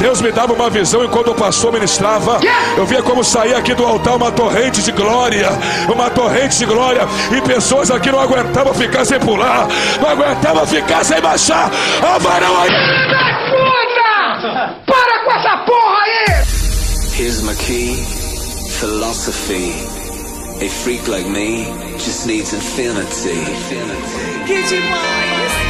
Deus me dava uma visão e quando o pastor ministrava, eu via como saía aqui do altar uma torrente de glória, uma torrente de glória, e pessoas aqui não aguentavam ficar sem pular, não aguentavam ficar sem baixar. A varão aí. Puta! Para com essa porra aí! Here's my key, philosophy. A freak like me just needs infinity. infinity. Que demais!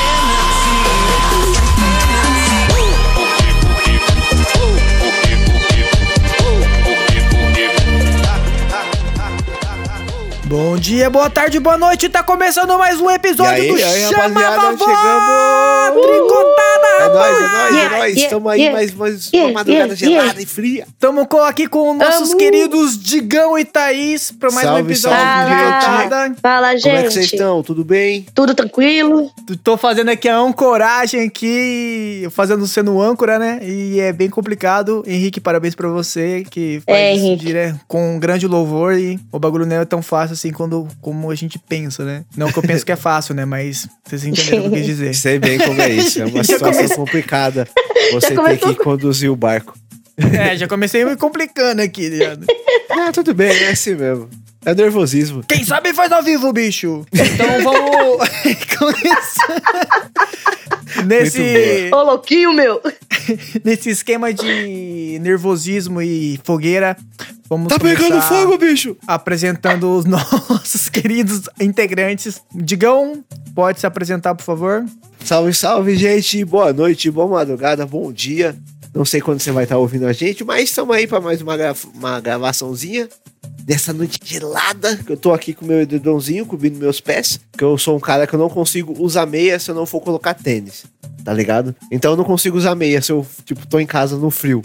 Bom dia, boa tarde, boa noite. Tá começando mais um episódio aí, do aí, Chama Vovó chegamos! Tricotada, É nóis, é nóis, é nóis. yeah, Estamos aí yeah, mais, mais yeah, uma madrugada yeah, yeah. gelada e fria. Tamo com- aqui com nossos Amo. queridos Digão e Thaís pra mais um Salve, episódio salve, de gente. Tricotada. Fala, Como é que vocês gente. estão? Tudo bem? Tudo tranquilo? Tô fazendo aqui a ancoragem aqui, fazendo sendo âncora, né? E é bem complicado. Henrique, parabéns pra você que faz É, isso dire- com um grande louvor e o bagulho não é tão fácil assim quando, como a gente pensa, né? Não que eu penso que é fácil, né? Mas vocês entenderam o que eu quis dizer. Sei bem como é isso. É uma situação complicada. Você ter começou que conduzir o barco. É, já comecei me complicando aqui, ligado? Ah, tudo bem, é assim mesmo. É nervosismo. Quem sabe faz ao vivo, bicho. Então vamos começar. Nesse, Ô, louquinho, meu. nesse esquema de nervosismo e fogueira, vamos Tá pegando fogo, bicho! apresentando os nossos queridos integrantes. Digão, pode se apresentar, por favor? Salve, salve, gente. Boa noite, boa madrugada, bom dia. Não sei quando você vai estar ouvindo a gente, mas estamos aí para mais uma, gra- uma gravaçãozinha dessa noite gelada. Que eu tô aqui com meu edredomzinho, cobrindo meus pés. Que eu sou um cara que eu não consigo usar meia se eu não for colocar tênis. Tá ligado? Então eu não consigo usar meia se eu, tipo, tô em casa no frio.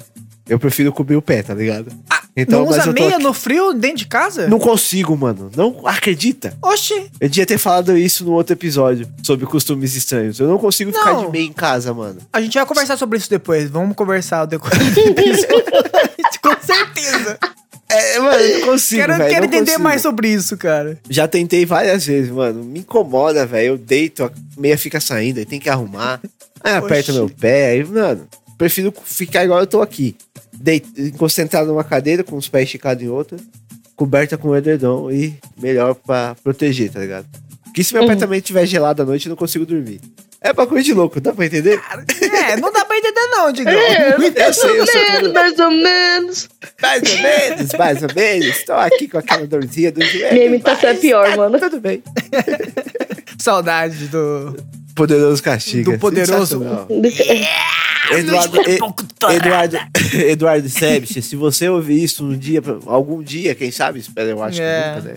Eu prefiro cobrir o pé, tá ligado? então, não usa meia aqui- no frio dentro de casa? Não consigo, mano. Não acredita. Oxi, Eu devia ter falado isso no outro episódio sobre costumes estranhos. Eu não consigo ficar Não. de meia em casa, mano. a gente vai conversar sobre isso depois. Vamos conversar episódio. Com certeza. É, mano, eu não consigo, quero quero não entender consigo. mais sobre isso, cara. Já tentei várias vezes, mano. Me incomoda, velho. Eu deito, a meia fica saindo, aí tem que arrumar. Aí aperta meu pé, aí, mano. Prefiro ficar igual eu tô aqui. Deito, concentrado numa cadeira, com os pés esticados em outra, coberta com edredom e melhor pra proteger, tá ligado? Porque se meu pé também estiver gelado à noite, eu não consigo dormir. É bagulho de louco, dá pra entender? É, não dá pra entender não, Digão. eu sei, eu sei. mais ou menos. Mais ou menos, mais ou menos. Tô aqui com aquela dorzinha do joelho. Minha imitação é pior, tá mano. Tudo bem. Saudade do... Poderoso castiga. Do poderoso-. Eduardo, Eduardo, Eduardo Sebes, se você ouvir isso um dia, algum dia, quem sabe, espera, eu acho É. que nunca, né?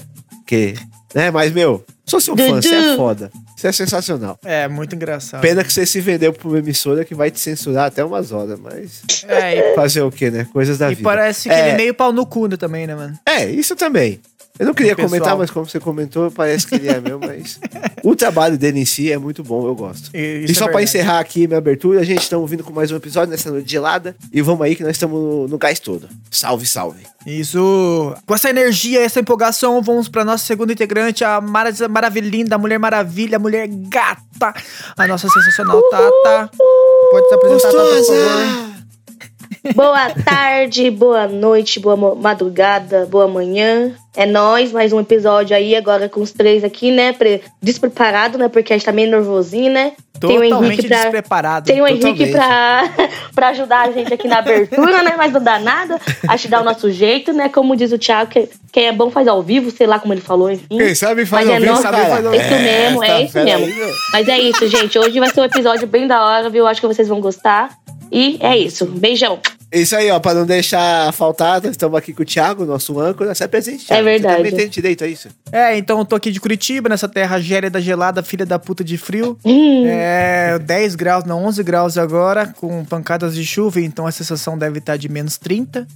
Que, né? Mas, meu, sou seu fã, você é foda. Você é sensacional. É, muito engraçado. Pena que você se vendeu pra uma emissora que vai te censurar até umas horas, mas É, e, fazer o quê, né? Coisas da e vida. parece que é, ele é meio pau no cu também, né, mano? É, isso também. Eu não queria comentar, mas como você comentou, parece que ele é mesmo, mas o trabalho dele em si é muito bom, eu gosto. E, E só pra encerrar aqui minha abertura, a gente estamos vindo com mais um episódio nessa noite gelada. E vamos aí que nós estamos no, no gás todo. Salve, salve. Isso. Com essa energia, essa empolgação, vamos pra nossa segunda integrante, a Mara Maravilhinda, a Mulher Maravilha, a Mulher Gata, a nossa sensacional Tata. Pode se apresentar, Tata, por favor. Boa tarde, boa noite, boa madrugada, boa manhã. É nóis, mais um episódio aí, agora com os três aqui, né? Pre despreparado, né? Porque a gente tá meio nervosinho, né? Tem o Totalmente Henrique pra. despreparado. Tem o Henrique totalmente. pra, pra ajudar a gente aqui na abertura, né? Mas não dá nada. Acho que dá o nosso jeito, né? Como diz o Thiago, que quem é bom faz ao vivo, sei lá como ele falou, enfim. Quem sabe faz Mas ao é vivo, cara. faz ao vivo. Isso mesmo, é isso fera mesmo. aí. Mas é isso, gente. Hoje vai ser um episódio bem da hora, viu? Acho que vocês vão gostar. E é isso. Beijão. Isso aí, ó, pra não deixar faltar, nós estamos aqui com o Thiago, nosso âncora. Se apresente, Thiago. É verdade. Você também tem direito a isso. É, então eu tô aqui de Curitiba, nessa terra gélida, gelada, filha da puta de frio. É 10 graus, não, 11 graus agora, com pancadas de chuva, então a sensação deve estar de menos 30.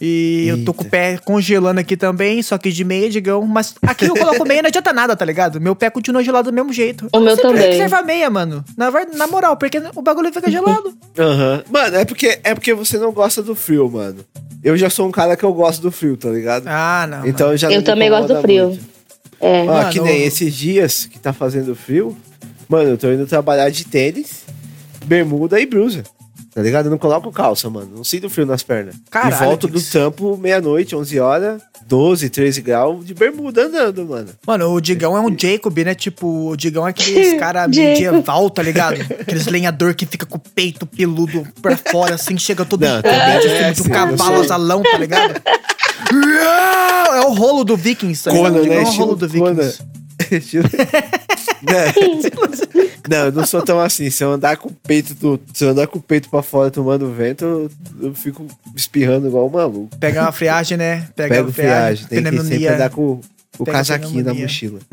E eu tô Eita. com o pé congelando aqui também, só que de meia, digão. Mas aqui eu coloco meia não adianta nada, tá ligado? Meu pé continua gelado do mesmo jeito. O Eu meu sei por que também. serve a meia, mano. Na, na moral, porque o bagulho fica gelado. Aham. Mano, é porque, é porque você não gosta do frio, mano. Eu já sou um cara que eu gosto do frio, tá ligado? Ah, não. então já Eu não me também gosto do frio. muito. É. Ó, Mano, que nem eu- esses dias que tá fazendo frio, mano, eu tô indo trabalhar de tênis, bermuda e blusa. Tá ligado? Eu não coloco calça, mano. Não sinto frio nas pernas. Caralho, e volto do trampo meia-noite, 11 horas, 12, 13 graus de bermuda andando, mano. Mano, o Digão é um Jacob, né? Tipo, o Digão é aqueles cara medieval, tá ligado? Aqueles lenhador que fica com o peito peludo pra fora, assim, chega todo Não, também é assim, de assim, um eu cavalo azalão, tá ligado? É o rolo do Vikings, tá ligado? Conan, O Digão né? é o rolo do. Vikings. Estilo- não, não, eu não sou tão assim. Se eu andar com o peito do, se eu andar com o peito pra fora tomando vento, eu, eu fico espirrando igual um maluco. Pega uma friagem, né? Pega uma friagem, tem que sempre andar com o Pega casaquinho na mochila.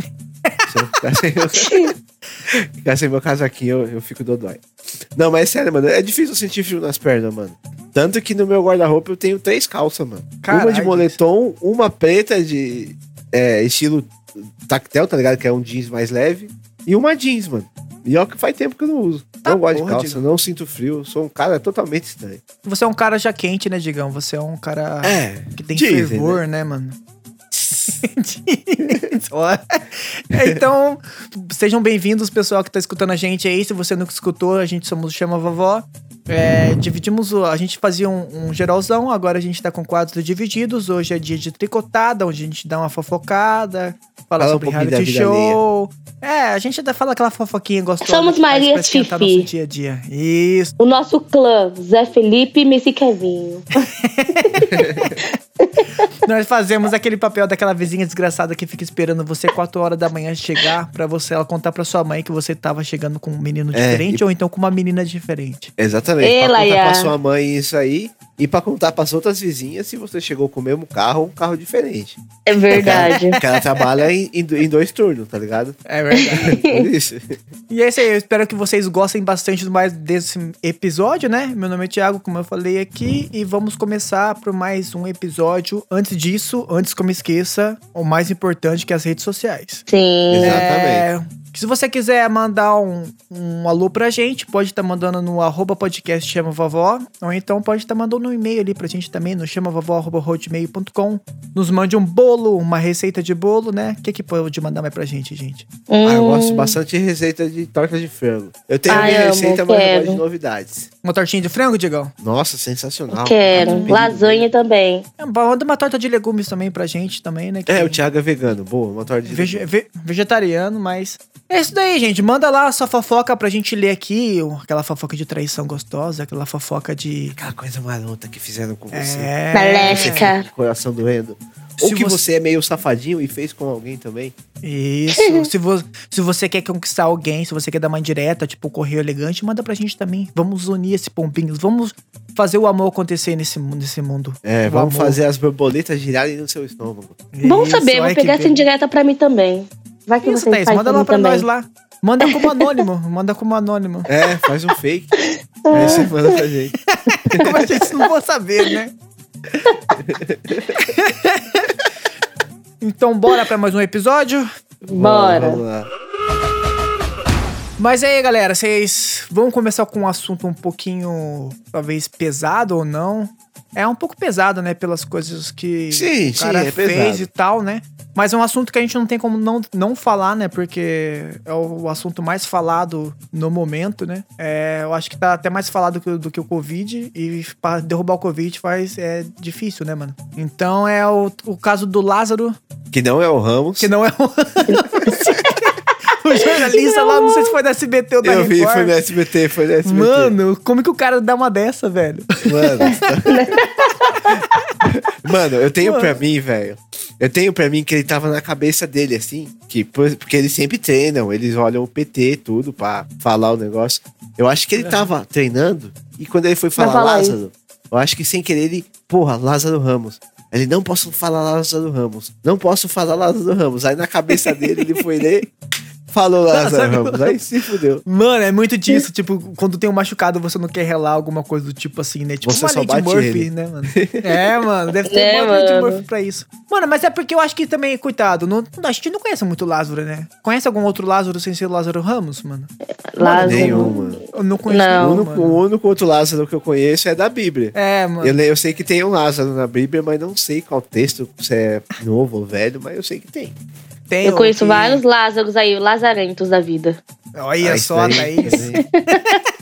Ficar sem, meu casaquinho, eu, eu fico dodói. Não, mas é sério, mano, é difícil sentir frio nas pernas, mano. Tanto que no meu guarda-roupa eu tenho três calças, mano. uma Caralho. de moletom, uma preta de é, estilo tactel, tá ligado? Que é um jeans mais leve. E uma jeans, mano. E ó que faz tempo que eu não uso. Tá não gosto de calça, não sinto frio. Sou um cara totalmente estranho. Você é um cara já quente, né, Digão? Você é um cara É, que tem dizem, fervor, né, mano? Então, sejam bem-vindos, pessoal que tá escutando a gente aí. Se você nunca escutou, a gente somos Chama Vovó. É, dividimos o. A gente fazia um, um geralzão, agora a gente tá com quadros divididos. Hoje é dia de tricotada, onde a gente dá uma fofocada, fala, Fala um sobre da reality show. É, a gente ainda fala aquela fofoquinha gostosa. Somos Maria Fifi. nosso dia a dia. Isso. O nosso clã, Zé Felipe e Messi Kevinho. Nós fazemos aquele papel daquela vizinha desgraçada que fica esperando você 4 horas da manhã chegar pra você ela contar pra sua mãe que você tava chegando com um menino É, diferente e- ou então com uma menina diferente. Exatamente. Ei, pra contar Laia. pra sua mãe isso aí. E pra contar pras outras vizinhas se você chegou com o mesmo carro ou um carro diferente. É verdade. Porque ela trabalha em, em do- em dois turnos, tá ligado? É verdade. Por isso. e é isso aí, eu espero que vocês gostem bastante mais desse episódio, né? Meu nome é Thiago, como eu falei aqui, e vamos começar por mais um episódio. Antes disso, antes que eu me esqueça, o mais importante que é as redes sociais. Sim. Exatamente. É, se você quiser mandar um, um alô pra gente, pode estar mandando no arroba podcast chama vovó, ou então pode estar mandando um e-mail ali pra gente também no chamavovó.hotmail.com. Nos mande um bolo, uma receita de bolo, né? O que, que pode mandar mais pra gente, gente? Ah, eu gosto Hum, bastante de receita de torta de frango. Eu tenho a Ai, minha amo, receita, mas eu gosto de novidades. Uma tortinha de frango, Digão? Nossa, sensacional. Quero. Lasanha também. É, manda uma torta de legumes também pra gente também, né? que- É, o Thiago é vegano. Boa, uma torta de Vege- ve- vegetariano, mas. É isso daí, gente. Manda lá a sua fofoca pra gente ler aqui. Aquela fofoca de traição gostosa, aquela fofoca de. Aquela coisa marota que fizeram com você. É. Maléfica. Coração doendo. Se Ou que você- você... é meio safadinho e fez com alguém também. Isso. se, vo se você quer conquistar alguém, se você quer dar uma indireta, tipo correio elegante, manda pra gente também. Vamos unir esse pompinhos. Vamos fazer o amor acontecer nesse, nesse mundo. É, O vamos amor. fazer as borboletas girarem no seu estômago. Bom Isso, saber, vou pegar essa indireta pra mim também. Vai que Isso, vocês Thaís, manda lá pra também. nós lá. Manda como anônimo. manda como anônimo. É, faz um fake. Aí você manda pra gente. Como a gente não vou saber, né? então, bora pra mais um episódio. Bora. Lá. Mas aí, galera, vocês vão começar com um assunto um pouquinho, talvez, pesado ou não. É um pouco pesado, né? Pelas coisas que Sim, o sim, cara é fez pesado. e tal, né? Mas é um assunto que a gente não tem como não, não falar, né? Porque é o assunto mais falado no momento, né? É, eu acho que tá até mais falado que, o- do que o Covid. E pra derrubar o Covid faz, é difícil, né, mano? Então é o, o caso do Lázaro, Que não é o Ramos. que não é o... o jornalista lá, não sei se foi da SBT ou da Eu vi, foi no SBT, foi no SBT. Mano, como que o cara dá uma dessa, velho? Mano. Mano, eu tenho pra mim, velho. Eu tenho pra mim que ele tava na cabeça dele, assim. Que, por- porque eles sempre treinam, eles olham o PT, tudo, pra falar o negócio. Eu acho que ele tava treinando e quando ele foi falar falar Lázaro, eu acho que sem querer ele, porra, Lázaro Ramos. Ele não posso falar Lázaro Ramos. Não posso falar Lázaro Ramos. Aí na cabeça dele ele foi ler. Falou Lázaro Lázaro Ramos. Aí se fudeu. Mano, é muito disso, tipo, quando tem um machucado, você não quer relar alguma coisa do tipo assim, né? Tipo Você uma só bate Murphy, ele. né, mano? É, mano, deve ter É, uma mano. Murphy pra isso. Mano, mas é porque eu acho que também, coitado, não, a gente não conhece muito o Lázaro, né? Conhece algum outro Lázaro sem ser o Lázaro Ramos, mano? Lázaro. Nenhum, mano. Eu não conheço Não. O nenhum, único, mano. o único outro Lázaro que eu conheço é da Bíblia. É, mano. Eu, eu sei que tem um Lázaro na Bíblia, mas não sei qual texto, se é novo ou velho, mas eu sei que tem. Tem Eu conheço que- vários Lázaros aí, lazarentos da vida. Olha Ah, só, Thaís.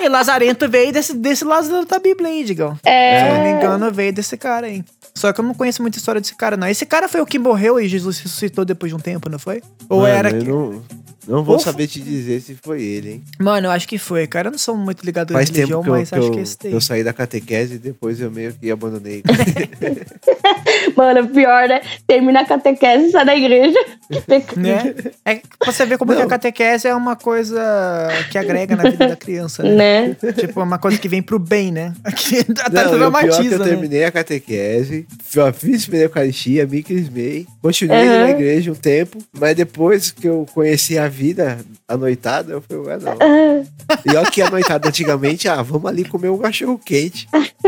E Lazarento veio desse, desse Lázaro da Bíblia aí, Digão. Se eu não me engano, veio desse cara aí. Só que eu não conheço muita história desse cara, não. Esse cara foi o que morreu e Jesus ressuscitou depois de um tempo, não foi? Ou Mano, era. eu que- não, não vou Ou saber te dizer se foi ele, hein? Mano, eu acho que foi, cara. Eu não sou muito ligado em Faz religião, tempo que eu, mas que acho eu, que esse daí. eu saí da catequese e depois eu meio que abandonei. Mano, pior, né? Termina a catequese e sai da igreja. Né? É pra você ver como que a catequese é uma coisa que agrega na vida da criança, né? né? Tipo, é uma coisa que vem pro bem, né? Aqui até Não, o pior é que eu né? terminei a catequese, fiz primeira Eucaristia, me crismei, continuei Aham. na igreja um tempo, mas depois que eu conheci a vida, a noitada, eu falei, ué, não. E olha que a noitada antigamente, ah, vamos ali comer um cachorro quente.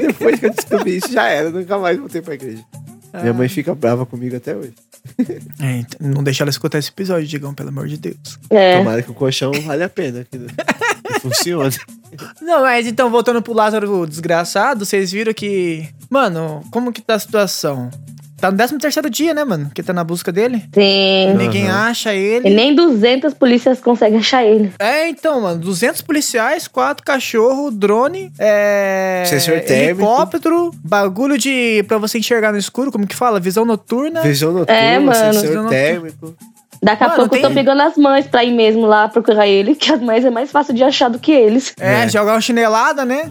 Depois que eu descobri isso, já era, nunca mais voltei pra igreja. Minha mãe fica brava comigo até hoje. É, então, não deixa ela escutar esse episódio, Digão, pelo amor de Deus. É. Tomara que o colchão vale a pena, que, que funcione. Não, mas então, voltando pro Lázaro desgraçado, vocês viram que. Mano, como que tá a situação? Tá no 13 terceiro dia, né, mano? Que tá na busca dele. Sim. Ninguém acha E ele. nem 200 polícias conseguem achar ele. É, então, mano, 200 policiais, 4 cachorros, drone, é. Sensor térmico. Helicóptero, bagulho de. pra você enxergar no escuro, como que fala? Visão noturna. Visão noturna, É, mano. Sensor térmico. Daqui a Mano, pouco eu tô tem- pegando as mães pra ir mesmo lá procurar ele, que as mães é mais fácil de achar do que eles. É, É. jogar uma chinelada, né?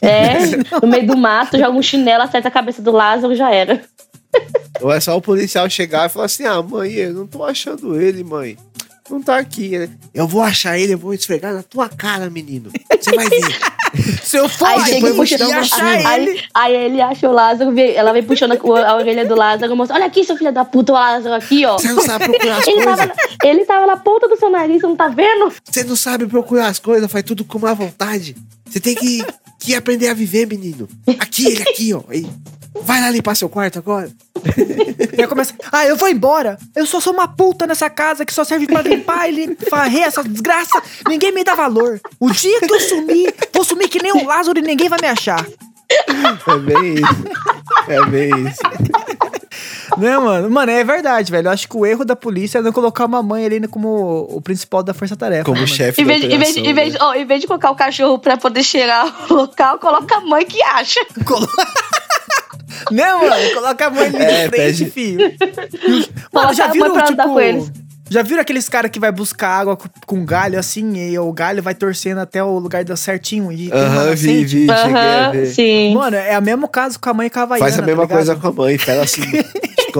É, no meio do mato, joga um chinelo, acerta a cabeça do Lázaro já era. Ou é só o policial chegar e falar assim: ah, mãe, eu não tô achando ele, mãe. Não tá aqui, né? Eu vou achar ele, eu vou esfregar na tua cara, menino. Você vai ver. Se eu for, Aí aí chega depois puxa eu vou achar ele. aí, aí ele acha o Lázaro, ela vem puxando a, a orelha do Lázaro e mostra: Olha aqui, seu filho da puta, o Lázaro aqui, ó. Você não sabe procurar as Ele tava, coisas. na- ele tava na ponta do seu nariz, você não tá vendo? Você não sabe procurar as coisas, faz tudo com má vontade. Você tem que, que aprender a viver, menino. Aqui, ele aqui, ó. Aí. Vai lá limpar seu quarto agora. E aí começa, ah, eu vou embora. Eu só sou uma puta nessa casa que só serve pra limpar e varrer essa desgraça. Ninguém me dá valor. O dia que eu sumir, vou sumir que nem um Lázaro e ninguém vai me achar. É bem isso. É bem isso. Né, mano? Mano, é verdade, velho. Eu acho que o erro da polícia é não colocar uma mãe ali como o principal da força-tarefa. Como né, chefe Em da vez, de- em, vez, em, vez, né? ó, em vez de colocar o cachorro pra poder cheirar o local, coloca a mãe que acha. Colo- né, mano? Coloca a mãe ali É, de frente, pede- filho. Mano, já mãe viram, pra andar tipo... com eles. Já viram aqueles caras que vai buscar água com, galho assim, e o galho vai torcendo até o lugar do certinho e Aham, vi, nascente? vi, cheguei a ver. sim. Mano, é o mesmo caso com a mãe cavaiana, Faz a tá mesma ligado? coisa com a mãe, pega assim,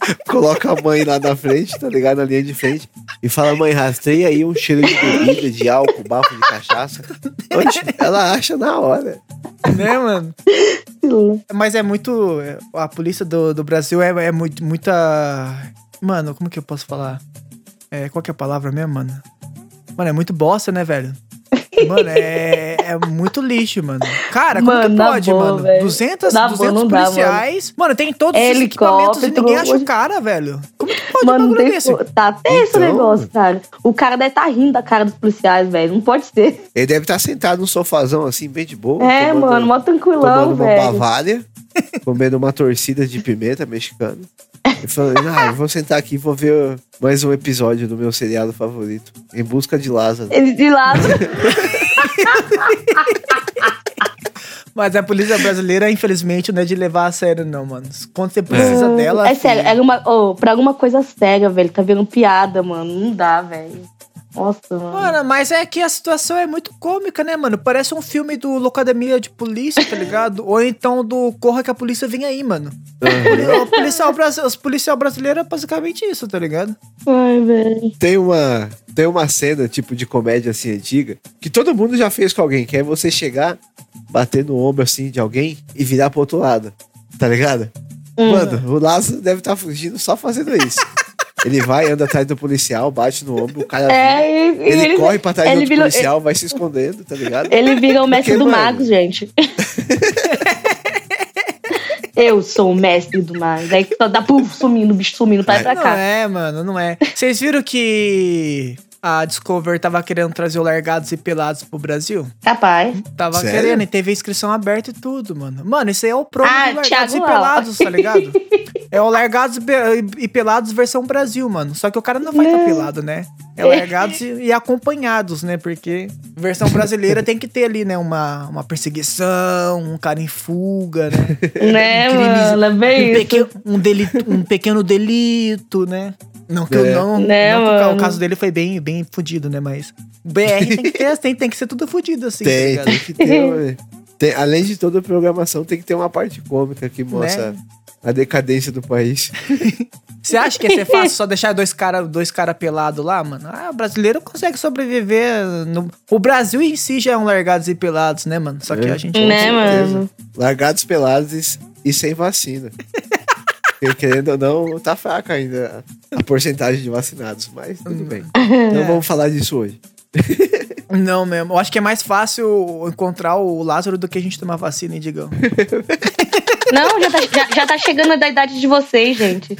coloca a mãe lá na frente, tá ligado? Na linha de frente, e fala, mãe, rastreia aí um cheiro de bebida, de álcool, bafo de cachaça. Oxe, ela acha na hora. Né, mano? Mas é muito... A polícia do, do Brasil é, é muito, muita... Mano, como que eu posso falar? É, qual que é a palavra mesmo, mano? Mano, é muito bosta, né, velho? Mano, é, é muito lixo, mano. Cara, como Mano, que pode, boa, mano? velho. 200, Na boa, 200 não dá, policiais. mano. tem todos os equipamentos e ninguém acha o cara, velho. Como que pode um Mano, não bagulho desse? co- Tá tenso esse Então- negócio, cara. O cara deve estar rindo da cara dos policiais, velho. Não pode ser. Ele deve estar sentado num sofazão assim, bem de boa. É, tomando- mano, mó tranquilão, tomando uma velho. Bavária, comendo uma torcida de pimenta mexicana. E falando, ah, eu vou sentar aqui e vou ver mais um episódio do meu seriado favorito. Em busca de Lázaro. Ele de lado. Mas a polícia brasileira, infelizmente, não é de levar a sério, não, mano. Quando você precisa dela. É sério, filho, era uma. Oh, pra alguma coisa séria, velho. Tá vendo piada, mano. Não dá, velho. Nossa, mano. Mano, mas é que a situação é muito cômica, né, mano? Parece um filme do Locademia de Polícia, tá ligado? Ou então do Corra que a Polícia vem aí, mano. O policial, os policial brasileiro é basicamente isso, tá ligado? Ai, velho. Tem uma, tem uma cena, tipo, de comédia assim antiga, que todo mundo já fez com alguém, que é você chegar, bater no ombro assim de alguém e virar pro outro lado. Tá ligado? Hum. Mano, o Lázaro deve estar fugindo só fazendo isso. Ele vai, anda atrás do policial, bate no ombro, o cara É, vira, e- ele, ele- corre pra trás do ele virou- policial, vai se escondendo, tá ligado? Ele vira o mestre Porque, do mano, mago, gente. Eu sou o mestre do mago. Aí só dá puf, sumindo, o bicho sumindo, vai pra Não cá. é, mano, não é. Vocês viram que a Discover tava querendo trazer o Largados e Pelados pro Brasil? Capaz. Tava Sério? querendo e teve inscrição aberta e tudo, mano. Mano, esse aí é o promo Ah, do Largados Thiago e Lau. Pelados, tá ligado? é o Largados e Pe- Pelados versão Brasil, mano. Só que o cara não vai estar tá pelado, né? É Largados e, e acompanhados, né? Porque versão brasileira tem que ter ali, né? Uma, uma perseguição, um cara em fuga, né? Né, crimes- mano? É bem um, isso. pequeno, um, delito, um pequeno delito, né? Não que, eu É. não, Né, não o caso dele foi bem, bem fudido, né? Mas BR tem que, ter, tem, tem que ser tudo fudido, assim. tá Tem, ligado? tem que ter. tem- além de toda a programação, tem que ter uma parte cômica que mostra Né? a decadência do país. Você acha que ia ser fácil só deixar dois caras dois cara pelados lá, mano? Ah, o brasileiro consegue sobreviver. No... O Brasil em si já é um largados e pelados, né, mano? Só que É. a gente. Né, certeza. mano? Largados, pelados e, e sem vacina. Porque, querendo ou não, tá fraca ainda a, porcentagem de vacinados, mas tudo bem. Não vamos falar disso hoje. Não mesmo. Eu acho que é mais fácil encontrar o Lázaro do que a gente tomar vacina, hein, Digão? Não, já tá, já, já tá chegando a idade de vocês, gente.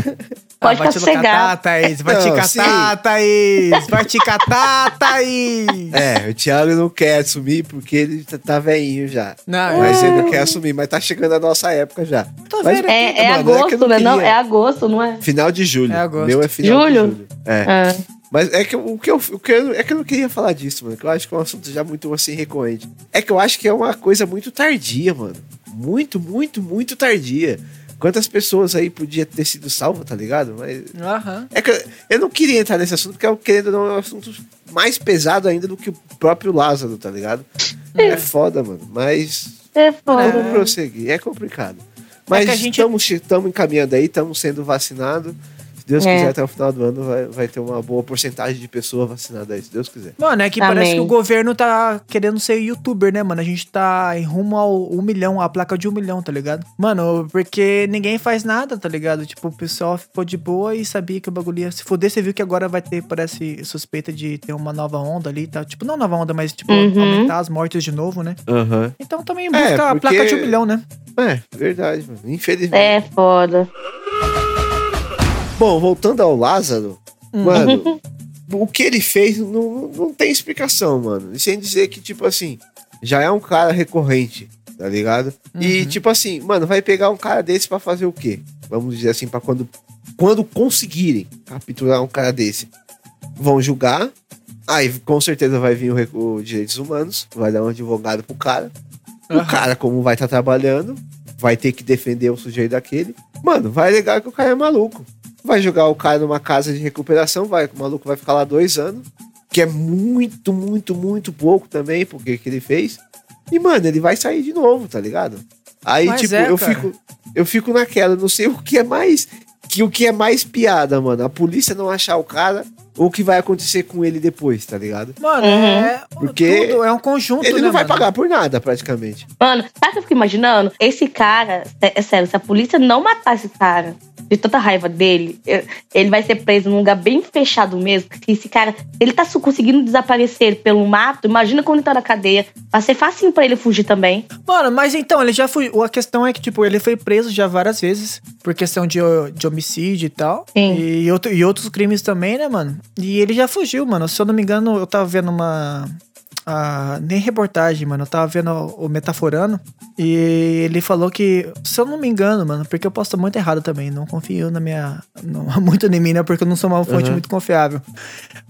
Ah, Pode vai ficar te catar, sossegado. Thaís. Vai te Não, catar, sim. Thaís. Vai te catar, Thaís. É, o Thiago não quer assumir porque ele tá, tá velhinho já. Não, Mas eu- ele não quer assumir, mas tá chegando a nossa época já. Tô Mas- vendo. É, é Mano, é agosto, não né? Não, é agosto, não é? Final de julho. É agosto. Meu é final Julho? de julho. É. Ah. Mas é que o que eu, o que eu, é que eu não queria falar disso, mano. Que eu acho que é um assunto já muito assim recorrente. É que eu acho que é uma coisa muito tardia, mano. Muito, muito, muito tardia. Quantas pessoas aí podia ter sido salvas, tá ligado? Mas Aham. é que eu- não queria entrar nesse assunto, porque eu querendo ou não é um assunto mais pesado ainda do que o próprio Lázaro, tá ligado? É, foda, mano. Mas É foda. vamos prosseguir. É complicado. Mas que a gente- estamos estamos encaminhando aí, estamos sendo vacinados. Se Deus É. quiser, até o final do ano vai, vai ter uma boa porcentagem de pessoas vacinadas aí, se Deus quiser. Mano, é que Amém. parece que o governo tá querendo ser youtuber, né, mano? A gente tá em rumo ao um milhão, a placa de um milhão, tá ligado? Mano, porque ninguém faz nada, tá ligado? Tipo, o pessoal ficou de boa e sabia que o bagulho ia se foder. Você viu que agora vai ter, parece, suspeita de ter uma nova onda ali e tal. Tipo, não nova onda, mas, tipo, Uhum. aumentar as mortes de novo, né? Aham. Então também busca a porque- placa de um milhão, né? É, verdade, mano. Infelizmente. É foda. Bom, voltando ao Lázaro, Hum. mano, o que ele fez não, não tem explicação, mano. E sem dizer que, tipo assim, já é um cara recorrente, tá ligado? E, Uhum. tipo assim, mano, vai pegar um cara desse pra fazer o quê? Vamos dizer assim, pra quando, quando conseguirem capturar um cara desse. Vão julgar, aí com certeza vai vir o, o direitos humanos, vai dar um advogado pro cara. O Aham. cara, como vai estar trabalhando, vai ter que defender o sujeito daquele. Mano, vai alegar que o cara é maluco. Vai jogar o cara numa casa de recuperação, vai, o maluco vai ficar lá dois anos, que é muito, muito, muito pouco também, porque que ele fez. E, mano, ele vai sair de novo, tá ligado? Aí, Mas tipo, é, eu cara. fico. Eu fico naquela, não sei o que é mais. Que o que é mais piada, mano. A polícia não achar o cara o que vai acontecer com ele depois, tá ligado? Mano, Uhum. é. Porque tudo, é um conjunto, Ele né, não vai mano? pagar por nada, praticamente. Mano, sabe o que eu fico imaginando? Esse cara, é, é sério, se a polícia não matar esse cara, de tanta raiva dele, ele vai ser preso num lugar bem fechado mesmo. porque esse cara, ele tá conseguindo desaparecer pelo mato, imagina quando ele tá na cadeia. Vai ser facinho pra ele fugir também. Mano, mas então, ele já foi. A questão é que, tipo, ele foi preso já várias vezes por questão de, de homicídio e tal. Sim. E, outro, e outros crimes também, né, mano? E ele já fugiu, mano. Se eu não me engano, eu tava vendo uma. ah, nem reportagem, mano. Eu tava vendo o, o Metaforando. E ele falou que, se eu não me engano, mano, porque eu posso estar muito errado também. Não confio na minha. não- muito em mim, né? Porque eu não sou uma fonte Uhum. muito confiável.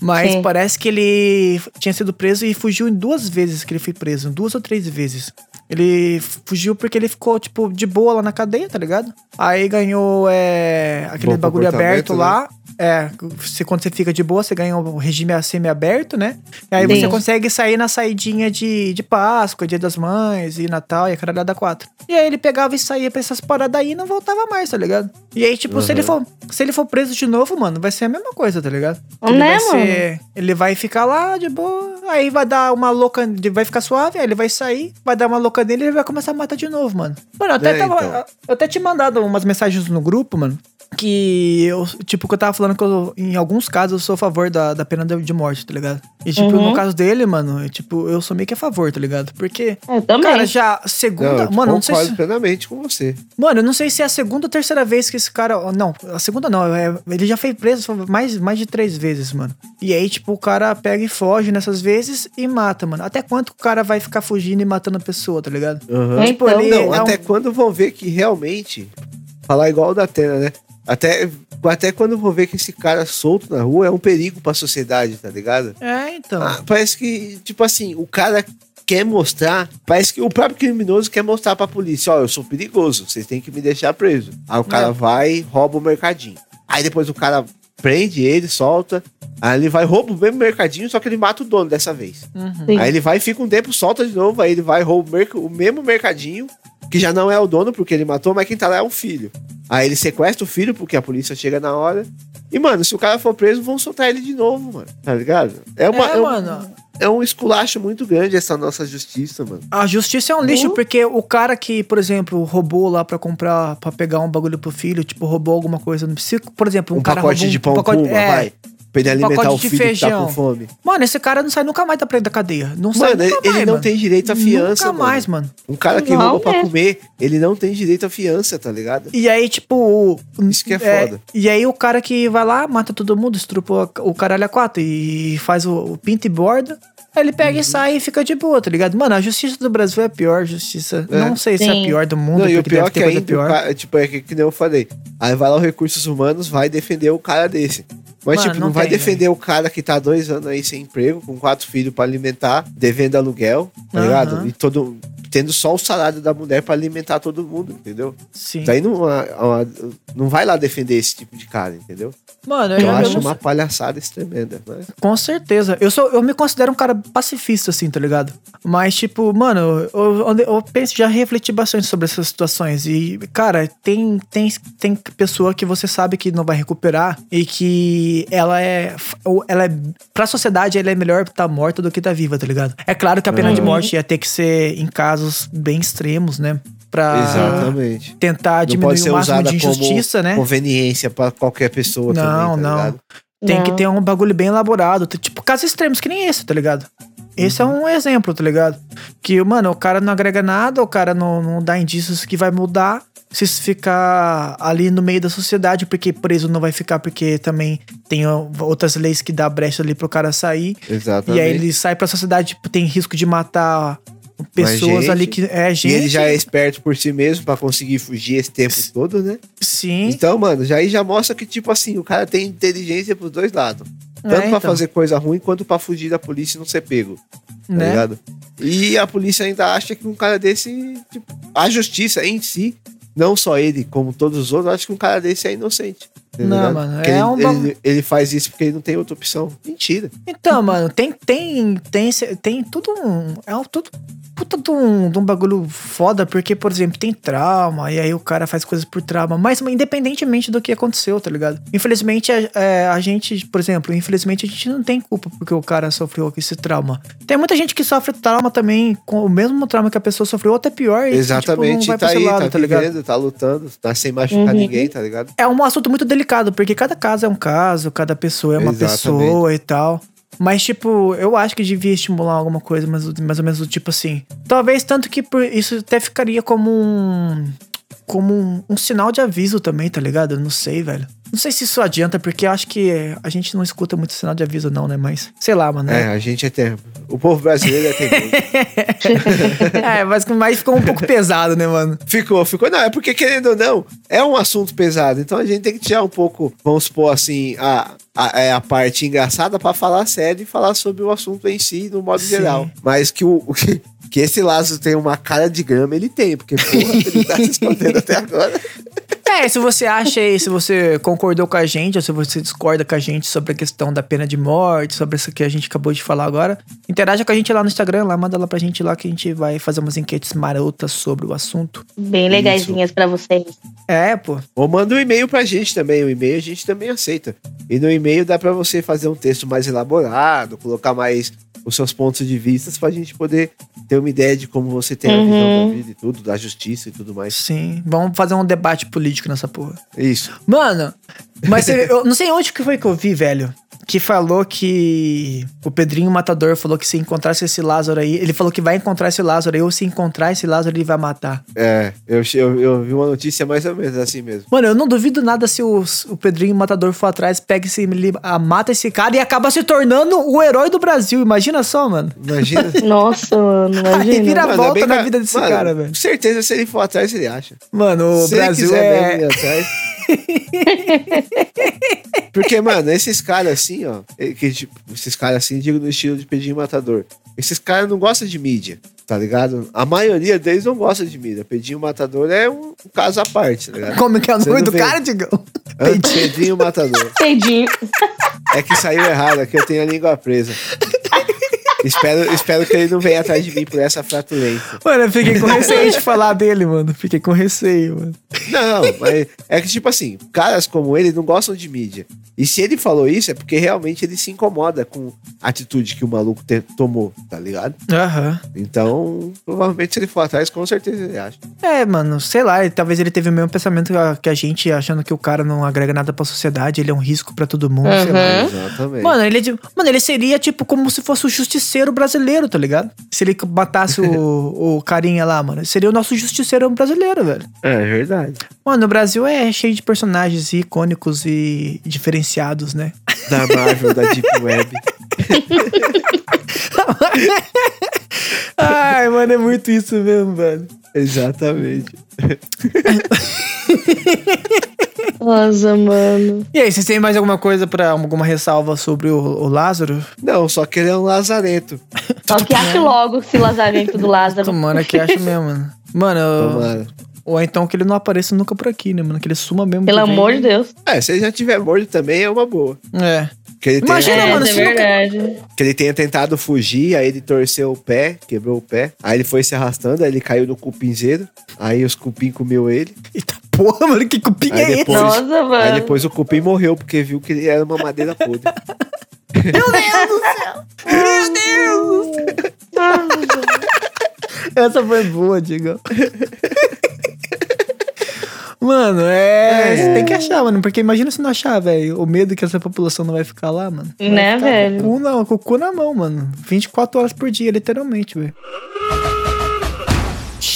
Mas Sim. parece que ele tinha sido preso e fugiu em duas vezes que ele foi preso. Duas ou três vezes. Ele fugiu porque ele ficou, tipo, de boa lá na cadeia, tá ligado? Aí ganhou é, aquele Bom bagulho aberto né? lá. É, se, quando você fica de boa, você ganha o regime semi-aberto, né? E aí Sim. você consegue sair na saidinha de, de Páscoa, Dia das Mães e Natal e a caralhada 4. E aí ele pegava e saía pra essas paradas aí e não voltava mais, tá ligado? E aí, tipo, se, ele for, se ele for preso de novo, mano, vai ser a mesma coisa, tá ligado? Ele Né, vai ser- ele vai ficar lá de boa, aí vai dar uma louca, vai ficar suave, aí ele vai sair, vai dar uma louca nele e ele vai começar a matar de novo, mano. Mano, eu até, É, tava, então. eu até tinha mandado umas mensagens no grupo, mano. Que eu, tipo, que eu tava falando que eu, em alguns casos eu sou a favor da, da pena de morte, tá ligado? E, tipo, Uhum. no caso dele, mano, é, tipo, eu sou meio que a favor, tá ligado? Porque, Eu também. cara, já Não, segunda. eu mano, não sei se. plenamente com você. Mano, eu não sei se é a segunda ou terceira vez que esse cara. Não, a segunda não. é- ele já foi preso mais, mais de três vezes, mano. E aí, tipo, o cara pega e foge nessas vezes e mata, mano. Até quanto o cara vai ficar fugindo e matando a pessoa, tá ligado? Aham. Tipo, Então, ele Não, é um- até quando vão ver que realmente. Falar igual o da Atena, né? Até, até quando vão ver que esse cara solto na rua é um perigo pra sociedade, tá ligado? É, então. Ah, parece que, tipo assim, o cara quer mostrar. Parece que o próprio criminoso quer mostrar pra polícia: ó, eu sou perigoso, vocês têm que me deixar preso. Aí o cara É. vai, rouba o mercadinho. Aí depois o cara prende ele, solta. Aí ele vai, rouba o mesmo mercadinho, só que ele mata o dono dessa vez. Uhum. Aí ele vai, fica um tempo, solta de novo, aí ele vai, rouba o, merc- o mesmo mercadinho, que já não é o dono porque ele matou, mas quem tá lá é um filho. Aí ele sequestra o filho porque a polícia chega na hora. E, mano, se o cara for preso, vão soltar ele de novo, mano. Tá ligado? É, uma, É, um- mano. é um esculacho muito grande essa nossa justiça, mano. A justiça é um lixo, porque o cara que, por exemplo, roubou lá pra comprar, pra pegar um bagulho pro filho, tipo, roubou alguma coisa no psico, por exemplo, um, Um, cara pacote roubou de pão pacote, puma, é, vai. Pra ele alimentar o de filho que tá feijão. com fome. Mano, esse cara não sai nunca mais da frente da cadeia. Não sai Mano, ele, nunca ele mais, não mano. tem direito à fiança, Nunca mano. mais, mano. Um cara que Não rouba pra mesmo. comer, ele não tem direito à fiança, tá ligado? E aí, tipo. Isso que é foda. E aí, o cara que vai lá, mata todo mundo, estrupa o caralho a quatro e faz o, o pinta e borda. Aí ele Uhum. pega e sai e fica de boa, tá ligado? Mano, a justiça do Brasil é a pior justiça. É. Não sei se é a Sim. pior do mundo, Não, e o pior deve que ainda, pior. cara, tipo, é que, que nem eu falei. Aí vai lá o Recursos Humanos, vai defender o cara desse. Mas, Mano, tipo, não, não vai tem, defender o cara que tá dois anos aí sem emprego, com quatro filhos pra alimentar, devendo aluguel, tá Aham. ligado? E todo, tendo só o salário da mulher pra alimentar todo mundo, entendeu? Sim. Daí não, a- a- não vai lá defender esse tipo de cara, entendeu? Mano, Eu, eu, acho não uma palhaçada tremenda. Mas... Com certeza. Eu sou, eu me considero um cara pacifista, assim, tá ligado? Mas, tipo, mano, eu, eu, eu penso, já refleti bastante sobre essas situações. E, cara, tem, tem, tem pessoa que você sabe que não vai recuperar e que ela é. ou Ela é. Pra sociedade, ela é melhor estar morta do que tá viva, tá ligado? É claro que a pena de Uhum. morte ia ter que ser em casos bem extremos, né? Pra Exatamente. tentar Não diminuir pode ser o máximo usada de injustiça, como né? conveniência pra qualquer pessoa Não, também, tá não. ligado? Tem que Não. ter um bagulho bem elaborado. Tipo, casos extremos, que nem esse, tá ligado? Esse é um exemplo, tá ligado? Que, mano, o cara não agrega nada, o cara não, não dá indícios que vai mudar. Se ficar ali no meio da sociedade, porque preso não vai ficar, porque também tem outras leis que dá brecha ali pro cara sair. Exatamente. E aí ele sai pra sociedade, tipo, tem risco de matar pessoas gente. ali que. É, E gente. ele já é esperto por si mesmo pra conseguir fugir esse tempo todo, né? Sim. Então, mano, já aí já mostra que, tipo assim, o cara tem inteligência pros dois lados. Tanto É, pra então. fazer coisa ruim quanto pra fugir da polícia e não ser pego. Tá né? ligado? E a polícia ainda acha que um cara desse. Tipo, a justiça em si, não só ele, como todos os outros, acha que um cara desse é inocente. Tá Não, ligado? mano, Porque é ele, um ele, ele faz isso porque ele não tem outra opção. Mentira. Então, mano, tem, tem, tem, tem tudo um. É um tudo. Puta de um, de um bagulho foda, porque, por exemplo, tem trauma, e aí o cara faz coisas por trauma, mas independentemente do que aconteceu, tá ligado? Infelizmente, a, é, a gente, por exemplo, infelizmente a gente não tem culpa porque o cara sofreu esse trauma. Tem muita gente que sofre trauma também, com o mesmo trauma que a pessoa sofreu, ou até pior, e Exatamente, tipo, não vai tá aí, lado, tá tá ligado? vivendo, tá lutando, tá sem machucar Uhum. ninguém, tá ligado? É um assunto muito delicado, porque cada caso é um caso, cada pessoa é uma Exatamente. pessoa e tal. Mas, tipo, eu acho que devia estimular alguma coisa, mais, mais ou menos do tipo assim. Talvez tanto que por isso até ficaria como um. Como um, um sinal de aviso também, tá ligado? Eu não sei, velho. Não sei se isso adianta, porque eu acho que a gente não escuta muito sinal de aviso, não, né? Mas, sei lá, mano. É, né? a gente é tempo. O povo brasileiro é tempo. É, mas, mas ficou um pouco pesado, né, mano? Ficou, ficou. Não, é porque, querendo ou não, é um assunto pesado. Então a gente tem que tirar um pouco, vamos supor assim, a, a, é a parte engraçada pra falar sério e falar sobre o assunto em si, no modo Sim. geral. Mas que o. o que- Que esse Lázaro tem uma cara de grama, ele tem, porque, porra, ele tá se escondendo até agora. É, se você acha aí, se você concordou com a gente, ou se você discorda com a gente sobre a questão da pena de morte, sobre isso que a gente acabou de falar agora, interaja com a gente lá no Instagram, lá, manda lá pra gente lá que a gente vai fazer umas enquetes marotas sobre o assunto. Bem legaisinhas pra vocês. É, pô. Ou manda um e-mail pra gente também. O e-mail a gente também aceita. E no e-mail dá pra você fazer um texto mais elaborado, colocar mais os seus pontos de vista pra gente poder ter uma ideia de como você tem a Uhum. visão da vida e tudo, da justiça e tudo mais. Sim, vamos fazer um debate político nessa porra. Isso. Mano, mas você- eu não sei onde que foi que eu vi, velho. Que falou que o Pedrinho Matador falou que se encontrasse esse Lázaro aí, ele falou que vai encontrar esse Lázaro aí, ou se encontrar esse Lázaro ele vai matar. É, eu, eu, eu vi uma notícia mais ou menos assim mesmo. Mano, eu não duvido nada se o, o Pedrinho Matador for atrás, pega esse, ele, ah, mata esse cara e acaba se tornando o herói do Brasil. Imagina só, mano. Imagina. Nossa, mano, Aí imagina. vira a Mano, é volta na ca- vida desse Mano, cara, velho. Com certeza, se ele for atrás, ele acha. Mano, o se ele Brasil quiser mesmo ir é. atrás. Porque, mano, esses caras assim, ó. Que, tipo, esses caras assim, digo no estilo de Pedrinho Matador. Esses caras não gostam de mídia, tá ligado? A maioria deles não gosta de mídia. Pedrinho Matador é um, um caso à parte, tá ligado? Como que é o nome do vê. cara, Digão? Pedrinho Matador. Pedinho. É que saiu errado, aqui eu tenho a língua presa. Espero, espero que ele não venha atrás de mim por essa flatulência. Mano, eu fiquei com receio de falar dele, mano. Fiquei com receio, mano. Não, mas é que, tipo assim, caras como ele não gostam de mídia. E se ele falou isso, é porque realmente ele se incomoda com a atitude que o maluco te- tomou, tá ligado? Aham. Então, provavelmente se ele for atrás, com certeza ele acha. É, mano, sei lá, ele- talvez ele teve o mesmo pensamento que a- que a gente, achando que o cara não agrega nada pra sociedade, ele é um risco pra todo mundo, sei lá. Exatamente. Mano ele, é de- mano, ele seria tipo como se fosse o justiceiro brasileiro, tá ligado? Se ele matasse o, o carinha lá, mano. Seria o nosso justiceiro brasileiro, velho. É verdade. Mano, o Brasil é cheio de personagens icônicos e diferenciados, né? Da Marvel, da Deep Web. Ai, mano, é muito isso mesmo, velho. Exatamente. Nossa, mano. E aí, vocês têm mais alguma coisa pra alguma ressalva sobre o, o Lázaro? Não, só que ele é um lazarento. Só que ache logo esse lazarento do Lázaro. Tomara que acho mesmo, mano. Mano, eu- Tomara. ou então que ele não apareça nunca por aqui, né, mano? Que ele suma mesmo. Pelo amor de Deus. É, se ele já tiver morto também é uma boa. É. Que ele, Imagina, tenha, é, mano, isso é se nunca- verdade. que ele tenha tentado fugir, aí ele torceu o pé, quebrou o pé. Aí ele foi se arrastando, aí ele caiu no cupinzeiro. Aí os cupim comeu ele. Eita porra, mano, que cupim Aí é esse? depois, Nossa, mano. aí depois o cupim morreu, porque viu que era uma madeira podre. Essa foi boa, Diego. Mano, é. Você tem que achar, mano. Porque imagina se não achar, velho. O medo que essa população não vai ficar lá, mano. Vai Né, ficar velho? Com o, cu na, com o cu na mão, mano. 24 horas por dia, literalmente, velho.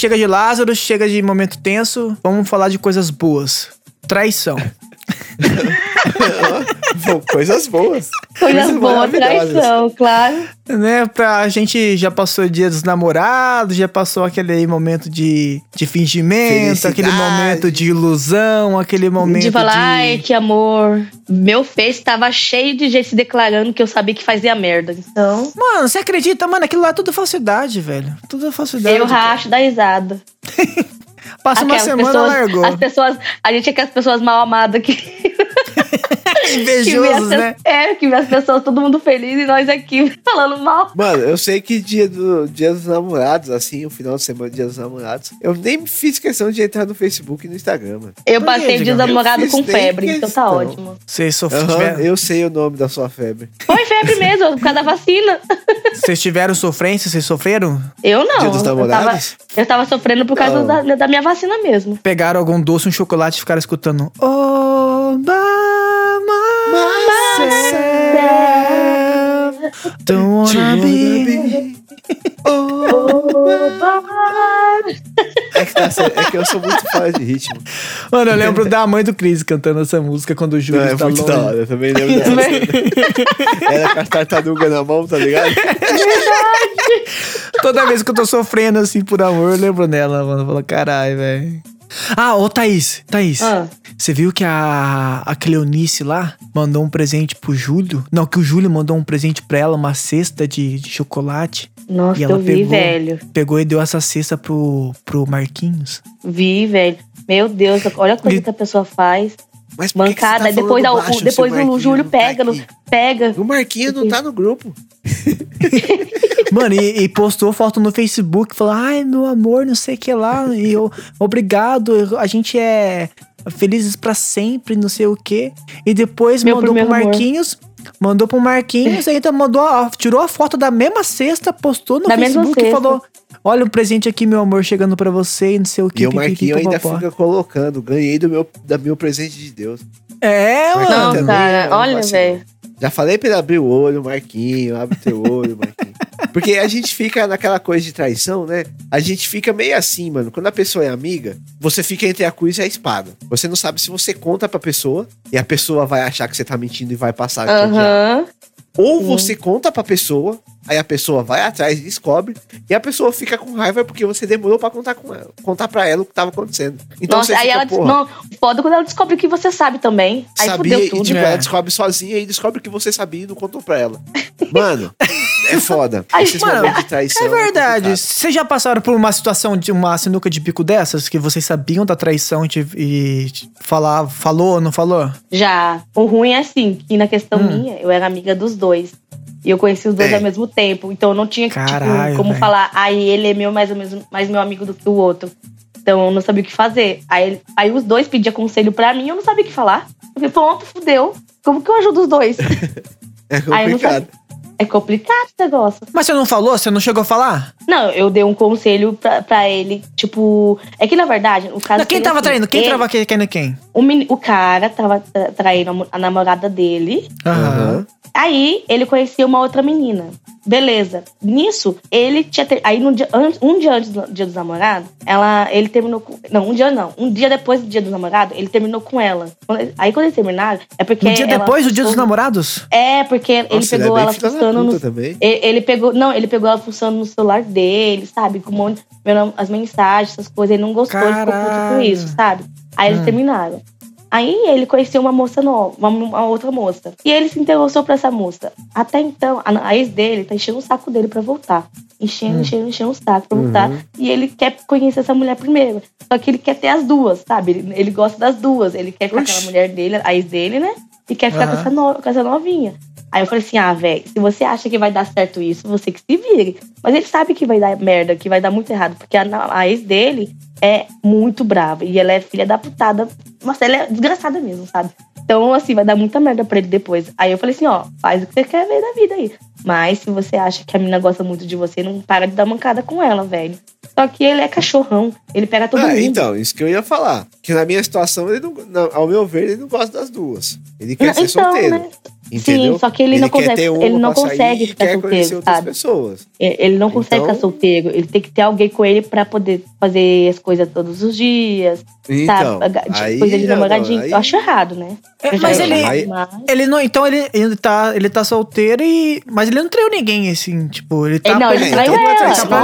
Chega de Lázaro, chega de momento tenso. Vamos falar de coisas boas. Traição. Bom, coisas boas. Coisas boas, maravilhosas. traição, claro. né, pra gente já passou o dia dos namorados, já passou aquele momento de, de fingimento, Felicidade. aquele momento de ilusão, aquele momento de falar, ai, de... que amor. Meu Face tava cheio de gente se declarando que eu sabia que fazia merda. Então, Mano, você acredita, mano? Aquilo lá é tudo falsidade, velho. Tudo falsidade. eu racho da risada. Passa uma Aquelas semana, pessoas, largou. As pessoas, a gente é aquelas pessoas mal amadas que, que as Invejosos, né? É, que vê as pessoas, todo mundo feliz e nós aqui falando mal. Mano, eu sei que dia, do, dia dos namorados, assim, o final de semana, dia dos namorados, eu nem fiz questão de entrar no Facebook e no Instagram, mano. Eu Por passei de Digão? namorado Eu com febre, então tá questão. ótimo. Vocês sofreram, eu sei o nome da sua febre. Foi febre mesmo, por causa da vacina. vocês tiveram sofrência? Vocês sofreram? Eu não. Dia dos eu, tava, namorados? eu tava sofrendo por causa da, da minha vacina mesmo. Pegaram algum doce, um chocolate e ficaram escutando Oh, myself Don't wanna be É que, tá é que eu sou muito fã de ritmo. Mano, eu lembro da mãe do Chris cantando essa música quando o Júlio é está muito longe. da hora, eu também lembro dessa cena. Era com a tartaruga na mão, tá ligado? Toda vez que eu tô sofrendo assim por amor, eu lembro dela, mano. Fala, caralho, velho. Ah, ô Thaís, Thaís. Ah. Você viu que a, a Cleonice lá mandou um presente pro Júlio? Não, que o Júlio mandou um presente pra ela, uma cesta de, de chocolate. Nossa, E ela eu vi, pegou. velho. Pegou e deu essa cesta pro, pro Marquinhos. Vi, velho. Meu Deus, olha a coisa E- que a pessoa faz. Mas por que que você Mancada. tá depois, baixo se depois o Júlio tá pega, no- aqui? pega. O Marquinhos não tá no grupo. Mano, e, e postou foto no Facebook, falou, ai, meu amor, não sei o que lá, e eu, obrigado, a gente é felizes pra sempre, não sei o que. E depois Meu mandou pro primeiro amor. Marquinhos, Mandou pro Marquinhos, ainda mandou, a- tirou a foto da mesma cesta, postou no Da Facebook e falou: Olha o presente aqui, meu amor, chegando pra você e não sei o que. E o Marquinho ainda fica colocando. Ganhei do meu, da meu presente de Deus. É, mano. Não, cara, é um olha, velho. Já falei pra ele abrir o olho, Marquinho, abre teu olho, Marquinho. Porque a gente fica naquela coisa de traição, né? A gente fica meio assim, mano. Quando a pessoa é amiga, você fica entre a cruz e a espada. Você não sabe se você conta pra pessoa e a pessoa vai achar que você tá mentindo e vai passar odiar. Aham. Ou você conta pra pessoa, aí a pessoa vai atrás e descobre, e a pessoa fica com raiva porque você demorou pra contar com ela, contar para ela o que tava acontecendo. Então Nossa, você aí fica, ela. porra, Não, foda quando ela descobre que você sabe também. Aí sabia fudeu e tudo. tipo, né? ela descobre sozinha e descobre que você sabia e não contou pra ela. Mano, é foda. Ai, Esses mano, de traição. É verdade. complicado. Vocês já passaram por uma situação de uma sinuca de bico dessas? Que vocês sabiam da traição e, e falar, falou ou não falou? Já. O ruim é assim, que na questão Hum. minha, eu era amiga dos dois. E eu conheci os dois É. ao mesmo tempo. Então eu não tinha Caralho, tipo, como velho. falar, aí ele é meu mais ou menos mais meu amigo do que o outro. Então eu não sabia o que fazer. Aí, aí os dois pediam conselho pra mim, eu não sabia o que falar. Eu falei, pronto, fudeu. Como que eu ajudo os dois? É complicado. é complicado esse negócio. Mas você não falou? Você não chegou a falar? Não, eu dei um conselho pra, pra ele, tipo. É que na verdade, o caso. Não, quem tava assim, traindo? Quem ele- tava querendo quem? O, o cara tava tra- traindo a mo- a namorada dele. Aham. Aí ele conhecia uma outra menina. Beleza. Nisso, ele tinha. ter- Aí no dia, um dia antes do dia dos namorados, ela, ele terminou com. Não, um dia não. Um dia depois do dia dos namorados, ele terminou com ela. Ele- Aí quando eles terminaram, é porque. Um dia ela depois do dia dos namorados? É, porque ele Nossa, ele é pegou bem ela filho da fuçando no. também. Ele, ele pegou. Não, ele pegou ela fuçando no celular dele, sabe? Com um monte, as mensagens, essas coisas. Ele não gostou, ele ficou puto com Caralho. isso, sabe? Aí eles Hum. terminaram. Aí ele conheceu uma moça nova, uma, uma outra moça. E ele se interessou por essa moça. Até então, a, a ex dele tá enchendo o saco dele pra voltar. Enchendo, Hum. enchendo, enchendo o saco pra voltar. E ele quer conhecer essa mulher primeiro. Só que ele quer ter as duas, sabe? Ele, ele gosta das duas. Ele quer ficar com aquela mulher dele, a ex dele, né? E quer ficar com, Aham. essa no- com essa novinha. Aí eu falei assim: ah, velho, se você acha que vai dar certo isso, você que se vire. Mas ele sabe que vai dar merda, que vai dar muito errado, porque a, a ex dele é muito brava. E ela é filha da putada. Nossa, ela é desgraçada mesmo, sabe? Então, assim, vai dar muita merda pra ele depois. Aí eu falei assim: ó, faz o que você quer ver da vida aí. Mas se você acha que a menina gosta muito de você, não para de dar mancada com ela, velho. Só que ele é cachorrão. Ele pega todo Ah, mundo. então, isso que eu ia falar. Que na minha situação, ele não, não- ao meu ver, ele não gosta das duas. Ele quer Não, ser então, solteiro. né? Entendeu? Sim, só que ele não consegue- uma ele não consegue ficar solteiro, sabe? pessoas. É, Ele não consegue Então- ficar solteiro. Ele tem que ter alguém com ele pra poder fazer as coisas todos os dias. Então, sabe? De- aí, coisa de não, namoradinho. aí- Eu acho errado, né? É, mas ele- aí- Ele não, então ele, ele, tá, ele tá solteiro e. Mas ele não traiu ninguém, assim, tipo, ele tá. Ele, não, ele é, traiu então é ela. Nossa, tá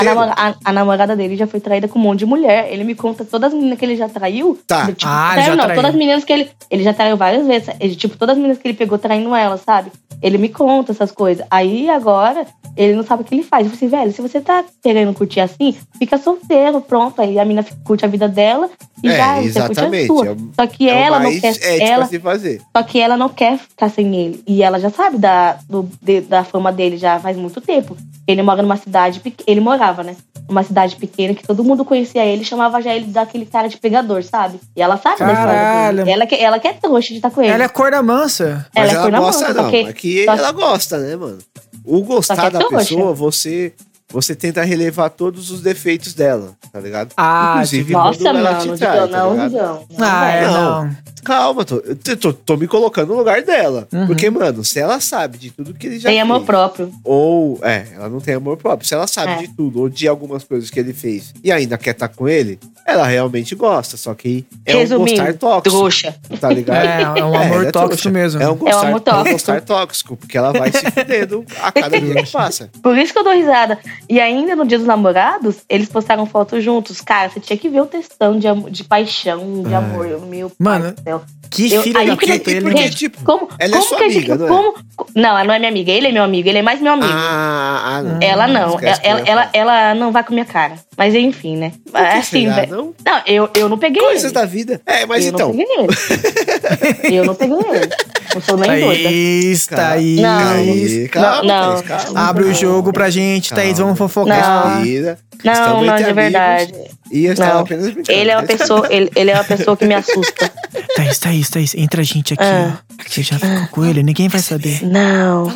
a, namora- a- a namorada dele já foi traída com um monte de mulher. Ele me conta todas as meninas que ele já traiu. Tá. Tipo, Ah, ele traiu já não, traiu. todas as meninas que ele. Ele já traiu várias vezes. Ele, tipo, todas as meninas que ele pegou traindo ela, sabe? Ele me conta essas coisas. Aí agora, ele não sabe o que ele faz. Eu falei assim, velho, se você tá querendo curtir assim, fica solteiro, pronto. Aí a menina fica- curte a vida dela e É, já a exatamente, sua. é o- Só que é ela não quer. Ela, a se fazer. só que ela não quer ficar sem ele. E ela já sabe da, do- de- da fama dele já faz muito tempo. Ele mora numa cidade pequena. Ele morava, né? Numa cidade pequena que todo mundo conhecia ele, chamava já ele daquele cara de pegador, sabe? E ela sabe da história Caralho. dele. Ela, que- ela quer trouxa de estar com ele. Ela é corda mansa. Mas Ela é ela cor na gosta, só não. que- É que só- ela gosta, né, mano? O gostar é da trouxa. pessoa, você, você tenta relevar todos os defeitos dela, tá ligado? Ah, Inclusive, Nossa, quando ela mano, te trai, Digão, tá não? Digão. Ah, é. Não. não. Calma, tô, eu tô, tô- me colocando no lugar dela. Uhum. Porque, mano, se ela sabe de tudo que ele já Tem fez, amor próprio. ou, é, ela não tem amor próprio. Se ela sabe É. de tudo, ou de algumas coisas que ele fez, e ainda quer estar com ele, ela realmente gosta. Só que é um Resumindo, gostar tóxico, trouxa. tá ligado? É, é um amor ela é tóxico trouxa. mesmo. É um gostar, amor é um tóxico. gostar tóxico, porque ela vai se fudendo a cada dia que passa. Por isso que eu dou risada. E ainda no dia dos namorados, eles postaram fotos juntos. Cara, você tinha que ver o textão de, de paixão, de É. amor. Meu Mano, pai do céu. Que Eu- filha da que- puta ele. porque, né? tipo, Como, ela é como sua que a gente. amiga, não é? como, Não, ela não é minha amiga. Ele é meu amigo, ele é mais meu amigo. Ah, ah, não. Ela não, eu ela, ela, falar. ela não vai com minha cara. Mas enfim, né? que assim, será, velho. não? Não, eu, eu não peguei Coisas ele. da vida. É, mas eu então. não peguei ele. eu não peguei ele. Não sou nem doida. Thaís, Thaís. Não. Aí, calma, Não, Thaís, calma. Abre o jogo pra gente, Thaís. Vamos fofocar. Não. Não, não, de amigos verdade. E eu estava Não. apenas brincando. Ele é uma pessoa, ele, ele é uma pessoa que me assusta. Thaís, Thaís, Thaís. Entra a gente aqui, Ah. ó. Você já ficou com ele, ninguém vai saber. Não.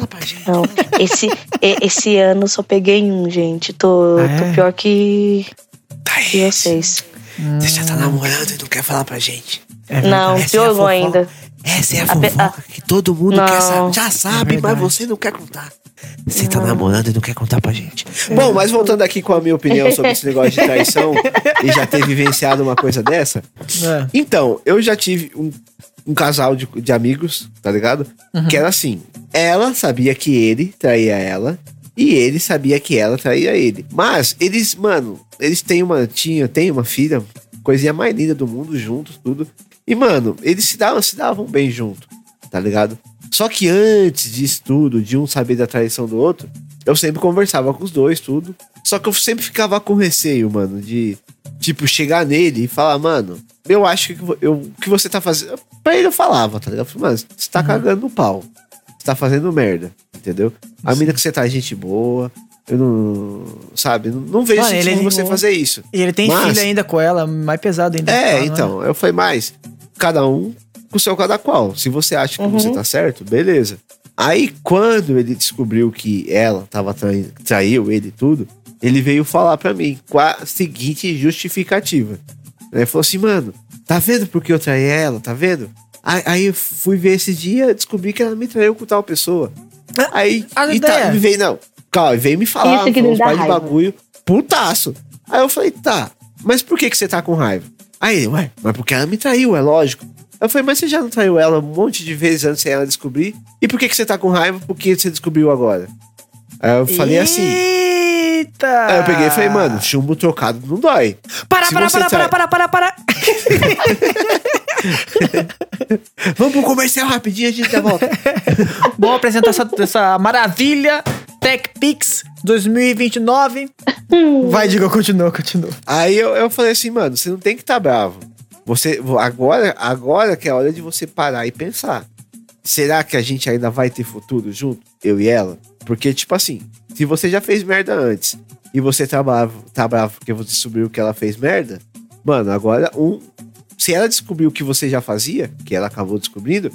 Não. Esse, esse ano só peguei um, gente. Tô, Ah, é? tô pior que, que Thaís, vocês. você já tá namorando e não quer falar pra gente. É. Não, é a piorou fofoca. ainda. Essa é a A fofoca que todo mundo Não. quer saber. Já sabe, É mas você não quer contar. Você tá namorando e não quer contar pra gente. Bom, mas voltando aqui com a minha opinião sobre esse negócio de traição e já ter vivenciado uma coisa dessa. É. Então, eu já tive um, um casal de, de amigos, tá ligado? Que era assim: ela sabia que ele traía ela. E ele sabia que ela traía ele. Mas eles, mano, eles têm uma. Tinha, tem uma filha, coisinha mais linda do mundo, juntos, tudo. E, mano, eles se davam, se davam bem junto, tá ligado? Só que antes disso tudo, de um saber da traição do outro, eu sempre conversava com os dois, tudo. Só que eu sempre ficava com receio, mano, de, tipo, chegar nele e falar, mano, eu acho que eu, o que você tá fazendo. Pra ele eu falava, tá ligado? Eu falei, mano, você tá cagando no pau. Você tá fazendo merda, entendeu? A mina que você tá é gente boa. Eu não. Sabe? Não, não vejo Mano, sentido ele- em você fazer isso. E ele tem Mas- filho ainda com ela, mais pesado ainda. É, Tá, não então, eu falei, mais cada um com o seu cada qual. Se você acha que você tá certo, beleza. Aí, quando ele descobriu que ela tava traindo, traiu ele e tudo, ele veio falar pra mim com a seguinte justificativa. Ele falou assim, mano, tá vendo por que eu traí ela? Tá vendo? Aí, aí eu fui ver esse dia, descobri que ela me traiu com tal pessoa. Aí, a e tá, me veio, não, calma, veio me falar, Isso que falou par de bagulho, putaço. Aí eu falei, tá, mas por que que você tá com raiva? Aí ele, ué, mas porque ela me traiu, é lógico. Eu falei, mas você já não traiu ela um monte de vezes antes de ela descobrir? E por que que você tá com raiva? Porque você descobriu agora? Aí eu falei assim. Eita! Aí eu peguei e falei, mano, chumbo trocado não dói. Para, para, para, trai- para, para, para, para. Vamos pro comercial rapidinho, a gente já volta. Vamos apresentar essa, essa maravilha TechPix 2029. Vai, diga, continua, continua. Aí eu, eu falei assim, mano, você não tem que estar bravo. Você, agora, agora que é a hora de você parar e pensar. Será que a gente ainda vai ter futuro junto, eu e ela? Porque, tipo assim, se você já fez merda antes e você tá bravo, tá bravo porque você descobriu que ela fez merda, mano, agora um. Se ela descobriu o que você já fazia, que ela acabou descobrindo,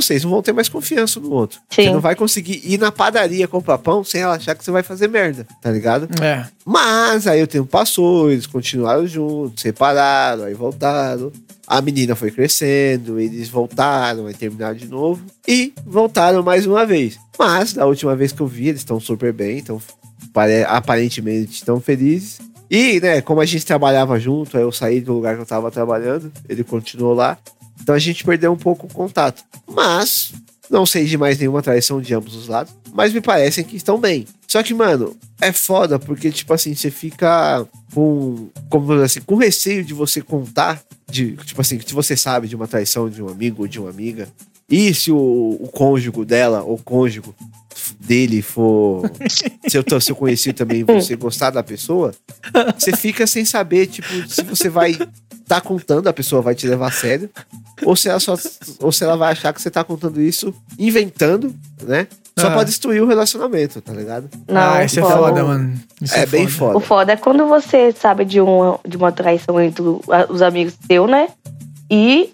vocês não vão ter mais confiança no outro. Sim. Você não vai conseguir ir na padaria comprar pão sem ela achar que você vai fazer merda, tá ligado? É. Mas aí o tempo passou, eles continuaram juntos, separaram, aí voltaram. A menina foi crescendo, eles voltaram, aí terminaram de novo e voltaram mais uma vez. Mas da última vez que eu vi, eles estão super bem, então pare- aparentemente estão felizes. E, né, como a gente trabalhava junto, aí eu saí do lugar que eu tava trabalhando, ele continuou lá. Então a gente perdeu um pouco o contato. Mas não sei de mais nenhuma traição de ambos os lados, mas me parecem que estão bem. Só que, mano, é foda porque, tipo assim, você fica com, como assim, com receio de você contar, de, tipo assim, se você sabe de uma traição de um amigo ou de uma amiga, e se o, o cônjuge dela ou cônjuge dele for, se eu, se eu conheci também você gostar da pessoa, você fica sem saber, tipo, se você vai tá contando, a pessoa vai te levar a sério, ou se ela só ou se ela vai achar que você tá contando isso inventando, né? Só Ah. pra destruir o relacionamento, tá ligado? Não, ah, isso é foda. foda, mano. Isso é, bem foda. O foda é quando você sabe de uma, de uma traição entre os amigos seus, né? E,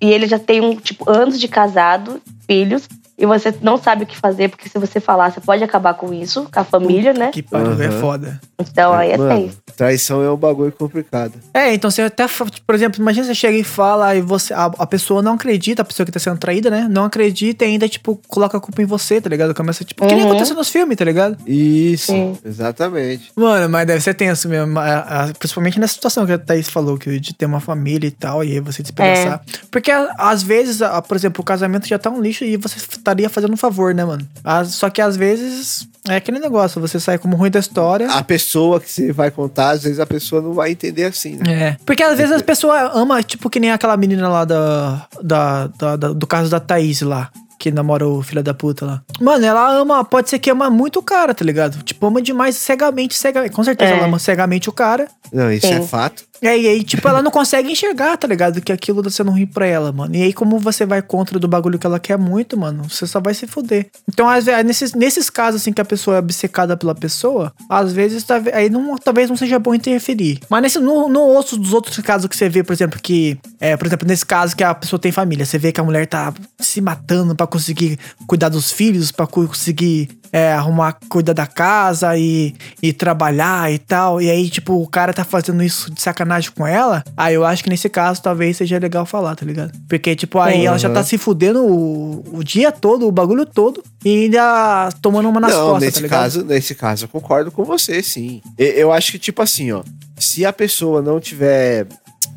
e ele já tem um, tipo, anos de casado, filhos, e você não sabe o que fazer, porque se você falar, você pode acabar com isso, com a família, né? Que pariu, é Aham. foda. Então aí é Mano, feio. traição é um bagulho complicado. É, então você até, por exemplo, imagina você chega e fala e você, a, a pessoa não acredita, a pessoa que tá sendo traída, né? Não acredita e ainda, tipo, coloca a culpa em você, tá ligado? Começa, tipo, que nem Uhum. acontece nos filmes, tá ligado? Isso, Sim. exatamente. Mano, mas deve ser tenso mesmo. a- a- principalmente nessa situação que a Thaís falou, que de ter uma família e tal, e aí você despedaçar. Porque a- às vezes, por exemplo, o casamento já tá um lixo e você estaria fazendo um favor, né, mano? As- só que às vezes é aquele negócio, você sai como ruim da história. A pessoa que você vai contar, às vezes a pessoa não vai entender assim, né? É. Porque às vezes as pessoas amam, tipo, que nem aquela menina lá da, da, da- da- do caso da Thaís lá. que namora o filho da puta lá. Mano, ela ama, pode ser que ama muito o cara, tá ligado? Tipo, ama demais cegamente, cegamente. Com certeza É. ela ama cegamente o cara. Não, isso Sim. é fato. É, e aí, tipo, ela não consegue enxergar, tá ligado? Que aquilo tá sendo ruim pra ela, mano. E aí, como você vai contra do bagulho que ela quer muito, mano, você só vai se fuder. Então, às vezes, nesses, nesses casos, assim, que a pessoa é obcecada pela pessoa, às vezes, tá- aí não, talvez não seja bom interferir. Mas nesse, no, no outro, dos outros casos que você vê, por exemplo, que, é, por exemplo, nesse caso que a pessoa tem família, você vê que a mulher tá se matando pra conseguir cuidar dos filhos, cu- conseguir é, arrumar, cuidar da casa e, e trabalhar e tal. E aí, tipo, o cara tá fazendo isso de sacanagem com ela. Aí eu acho que nesse caso talvez seja legal falar, tá ligado? Porque, tipo, aí ela já tá se fudendo o, o dia todo, o bagulho todo, e ainda tomando uma nas não, costas, nesse tá ligado? caso, nesse caso eu concordo com você, sim. E- Eu acho que tipo assim, ó, se a pessoa não tiver,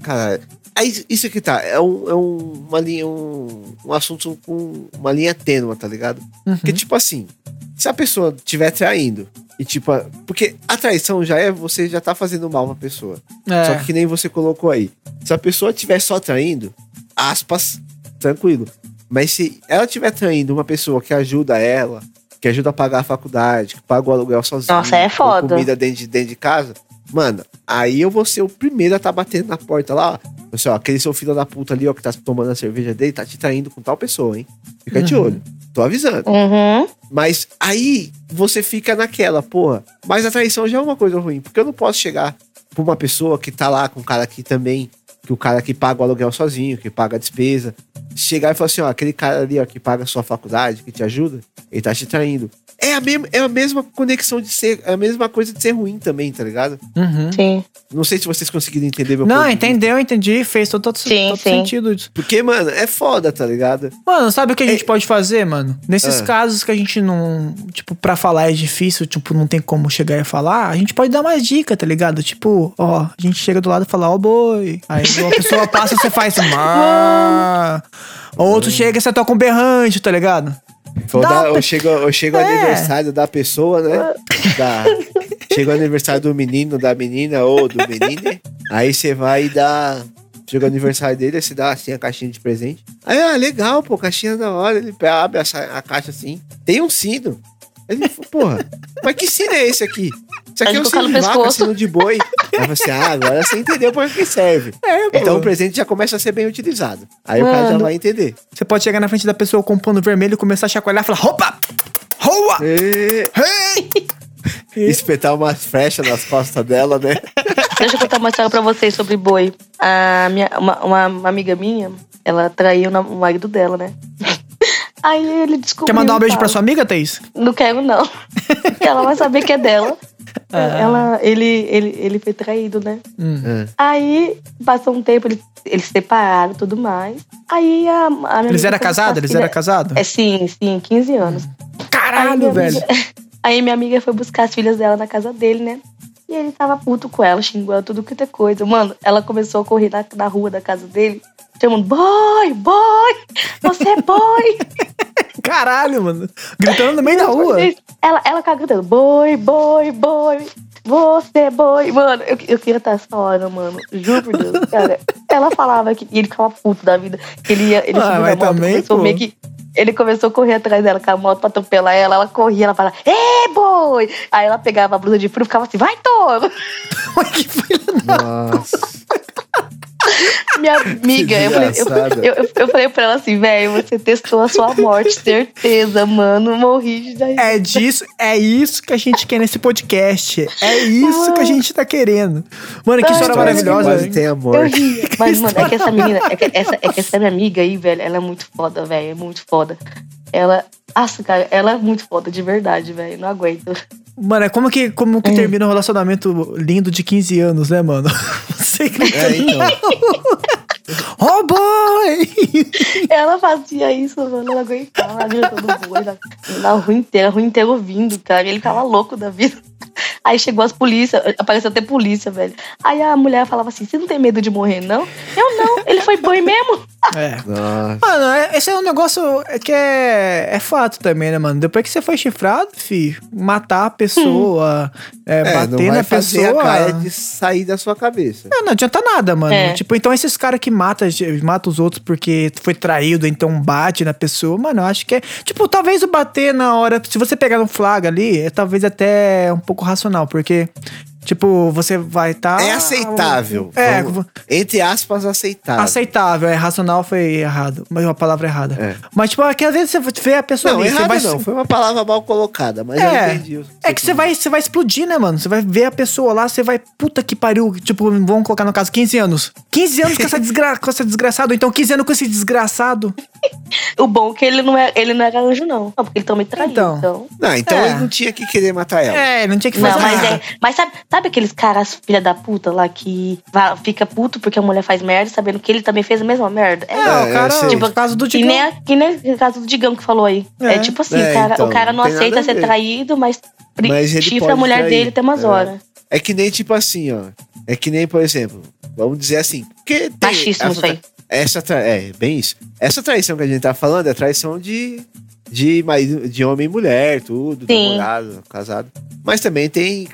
cara, aí isso aqui tá, é um, é um- uma linha, um, um assunto com uma linha tênua, tá ligado? Uhum. Porque tipo assim, se a pessoa estiver traindo e tipo, porque a traição já é você já tá fazendo mal pra pessoa. É. Só que que nem você colocou aí. Se a pessoa estiver só traindo, aspas, tranquilo. Mas se ela estiver traindo uma pessoa que ajuda ela, que ajuda a pagar a faculdade, que paga o aluguel sozinho, Nossa, é foda. comida dentro de, dentro de casa, mano, aí eu vou ser o primeiro a tá batendo na porta lá, ó. Assim, ó, aquele seu filho da puta ali, ó, que tá tomando a cerveja dele, tá te traindo com tal pessoa, hein? Fica de Uhum. olho. Tô avisando. Uhum. Mas aí você fica naquela, porra. Mas a traição já é uma coisa ruim, porque eu não posso chegar pra uma pessoa que tá lá com um cara que também, que o cara que paga o aluguel sozinho, que paga a despesa, chegar e falar assim, ó, aquele cara ali, ó, que paga a sua faculdade, que te ajuda, ele tá te traindo. É a, mesma, é a mesma conexão de ser, é a mesma coisa de ser ruim também, tá ligado? Uhum. Sim. Não sei se vocês conseguiram entender meu Não, ponto de vista. entendeu, entendi. Fez todo, todo, Sim, todo sim. sentido isso. Porque, mano, é foda, tá ligado? Mano, sabe o que a gente pode fazer, mano? Nesses Ah. casos que a gente não. Tipo, pra falar é difícil, tipo, não tem como chegar e falar, a gente pode dar mais dica, tá ligado? Tipo, ó, a gente chega do lado e fala, ó, boi. Aí uma pessoa passa, você faz. "Má". Outro chega e você toca um berrante, tá ligado? Ou, Dá dá- pra- ou chega, ou chega o É. aniversário da pessoa, né? Da, chega o aniversário do menino, da menina ou do menino. Aí você vai e dá. Chega o aniversário dele, você dá assim a caixinha de presente. Aí, ah, legal, pô, caixinha da hora. Ele abre a, a caixa assim. Tem um sino. Ele falou, porra, mas que sino é esse aqui? Isso aqui Aí é um sino no de vaca, sino de boi. Aí eu falei assim, ah, agora você entendeu pra que serve. então o presente já começa a ser bem utilizado. Aí o cara já Mano. vai entender. Você pode chegar na frente da pessoa com um pano vermelho, começar a chacoalhar e falar, roupa! Roa! E... Espetar umas flechas nas costas dela, né? Deixa eu contar uma história pra vocês sobre boi. A minha, uma, uma, uma amiga minha, ela traiu o marido dela, né? Aí ele descobriu. Quer mandar um beijo pra sua amiga, Thaís? Não quero, não. ela vai saber que é dela. Ah. Ela, ele, ele, ele foi traído, né? Hum. Aí, passou um tempo, eles, eles se separaram e tudo mais. Aí a, a minha Eles amiga eram casados? as Eles eram casados? É, sim, sim, 15 anos. Aí Caralho, minha velho. amiga- Aí minha amiga foi buscar as filhas dela na casa dele, né? E ele tava puto com ela, xingou ela, tudo que é coisa. Mano, ela começou a correr na, na rua da casa dele, chamando, boy, boy, você é boy. Caralho, mano. Gritando no meio da rua. Ela, ela ficava gritando, boi, boi, boi, você é boi. Mano, eu, eu queria estar essa hora, mano. Juro por Deus, cara. Ela falava que e ele ficava puto da vida. Ele ia, ele Ah, mas moto, também, pô. meio que. Ele começou a correr atrás dela com a moto pra atropelar ela. Ela corria, ela falava, ê, boi! Aí ela pegava a blusa de frio e ficava assim, vai, touro! que filha da... Nossa. Minha amiga, eu falei, eu, eu, eu- eu falei pra ela assim, velho, você testou a sua morte, certeza, mano. Morri de dar É disso, é isso que a gente quer nesse podcast. É isso que a gente tá querendo. Mano, que Ai, história maravilhosa. Quase hein? tem a morte. Mas, mano, é que essa menina, é que essa, é que essa minha amiga aí, velho, ela é muito foda, velho. É muito foda. Ela. Nossa, cara, ela é muito foda, de verdade, velho. Não aguento. Mano, é como que, como que termina um relacionamento lindo de 15 anos, né, mano? Você grita, É, então. Oh boy! Ela fazia isso, mano. Ela não aguentava. Ela gritando boi na, na rua inteira, a rua inteira ouvindo, cara. Ele ficava louco da vida. Aí chegou as polícias, apareceu até polícia, velho. Aí a mulher falava assim: Você não tem medo de morrer, não? Eu não, ele foi boi mesmo. É. Nossa. Mano, é- esse é um negócio que é, é fato também, né, mano? Depois que você foi chifrado, fi, matar a pessoa, é, É, não bater vai na fazer pessoa. a cara de sair da sua cabeça. Não, não adianta nada, mano. É. Tipo, então esses caras que matam mata os outros porque foi traído, então bate na pessoa, mano, eu acho que é. Tipo, talvez o bater na hora. Se você pegar no flag ali, é talvez até um pouco racional, porque. Tipo, você vai estar. É aceitável. É, Vamos- entre aspas, aceitável. aceitável, é racional foi errado, mas uma palavra errada. É. Mas, tipo, é que às vezes você vê a pessoa Não, ali, você errado vai. não. Foi uma palavra mal colocada, mas eu É, entendi. o é que você vai, você vai explodir, né, mano? Você vai ver a pessoa lá, você vai, puta que pariu, tipo, vamos colocar no caso 15 anos. 15 anos com essa, desgra com essa desgraçado, ou então 15 anos com esse desgraçado. O bom é que ele não, é, ele não era anjo, não. Não, porque ele também traiu. Então. Então. Não, então É. ele não tinha que querer matar ela. É, não tinha que fazer Não, mas nada. é. Mas sabe, sabe aqueles caras filha da puta lá que fica puto porque a mulher faz merda, sabendo que ele também fez a mesma merda? É, É, o cara, tipo, o caso do Que Digão. nem, a- que nem o caso do Digão que falou aí. É. É, tipo assim, É, o, cara, então, o cara não aceita ser traído, mas, Mas chifra a mulher trair. dele tem umas É. horas. É que nem tipo assim, ó. É que nem, por exemplo, vamos dizer assim. Que tem Machismo essa isso aí. Essa tra- é, bem isso. Essa traição que a gente tá falando é traição de, de, marido, de homem e mulher, tudo, Sim. namorado, casado. Mas também tem.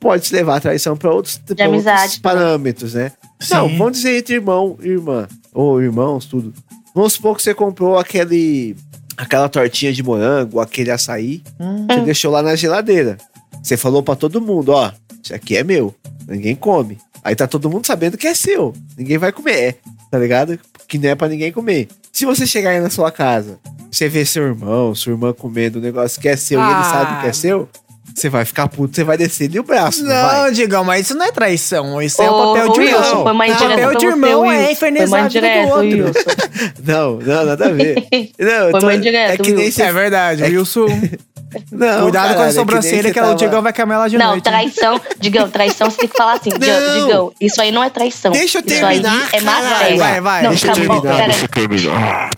Pode levar a traição pra outros, pra outros parâmetros, né? Sim. Não, vamos dizer entre irmão e irmã. Ou irmãos, tudo. Vamos supor que você comprou aquele. aquela tortinha de morango, aquele açaí. Hum. Você deixou lá na geladeira. Você falou pra todo mundo, ó, isso aqui é meu. Ninguém come. Aí tá todo mundo sabendo que é seu. Ninguém vai comer, tá ligado? Que não é pra ninguém comer. Se você chegar aí na sua casa, você vê seu irmão, sua irmã comendo um negócio que é seu e ele Ah. sabe que é seu, você vai ficar puto, você vai descer o braço, não, Não? Digão, mas isso não é traição. Isso é o papel de irmão. Wilson, foi uma O indireta papel de você, irmão Wilson. é infernizar a vida do outro. Wilson. Não, não, nada a ver. Não, eu Foi tô- indireta, é que nem você... É verdade, É que- Wilson. Não, Cuidado com caralho, a é sobrancelha, você que, o tava- Digão vai camelar de Não, noite. hein? traição. Digão, traição você tem que falar assim. Digão, Não. Digão, isso aí não é traição. Deixa eu Isso aí terminar, é má fé. Vai, vai, Não, deixa eu calma, terminar.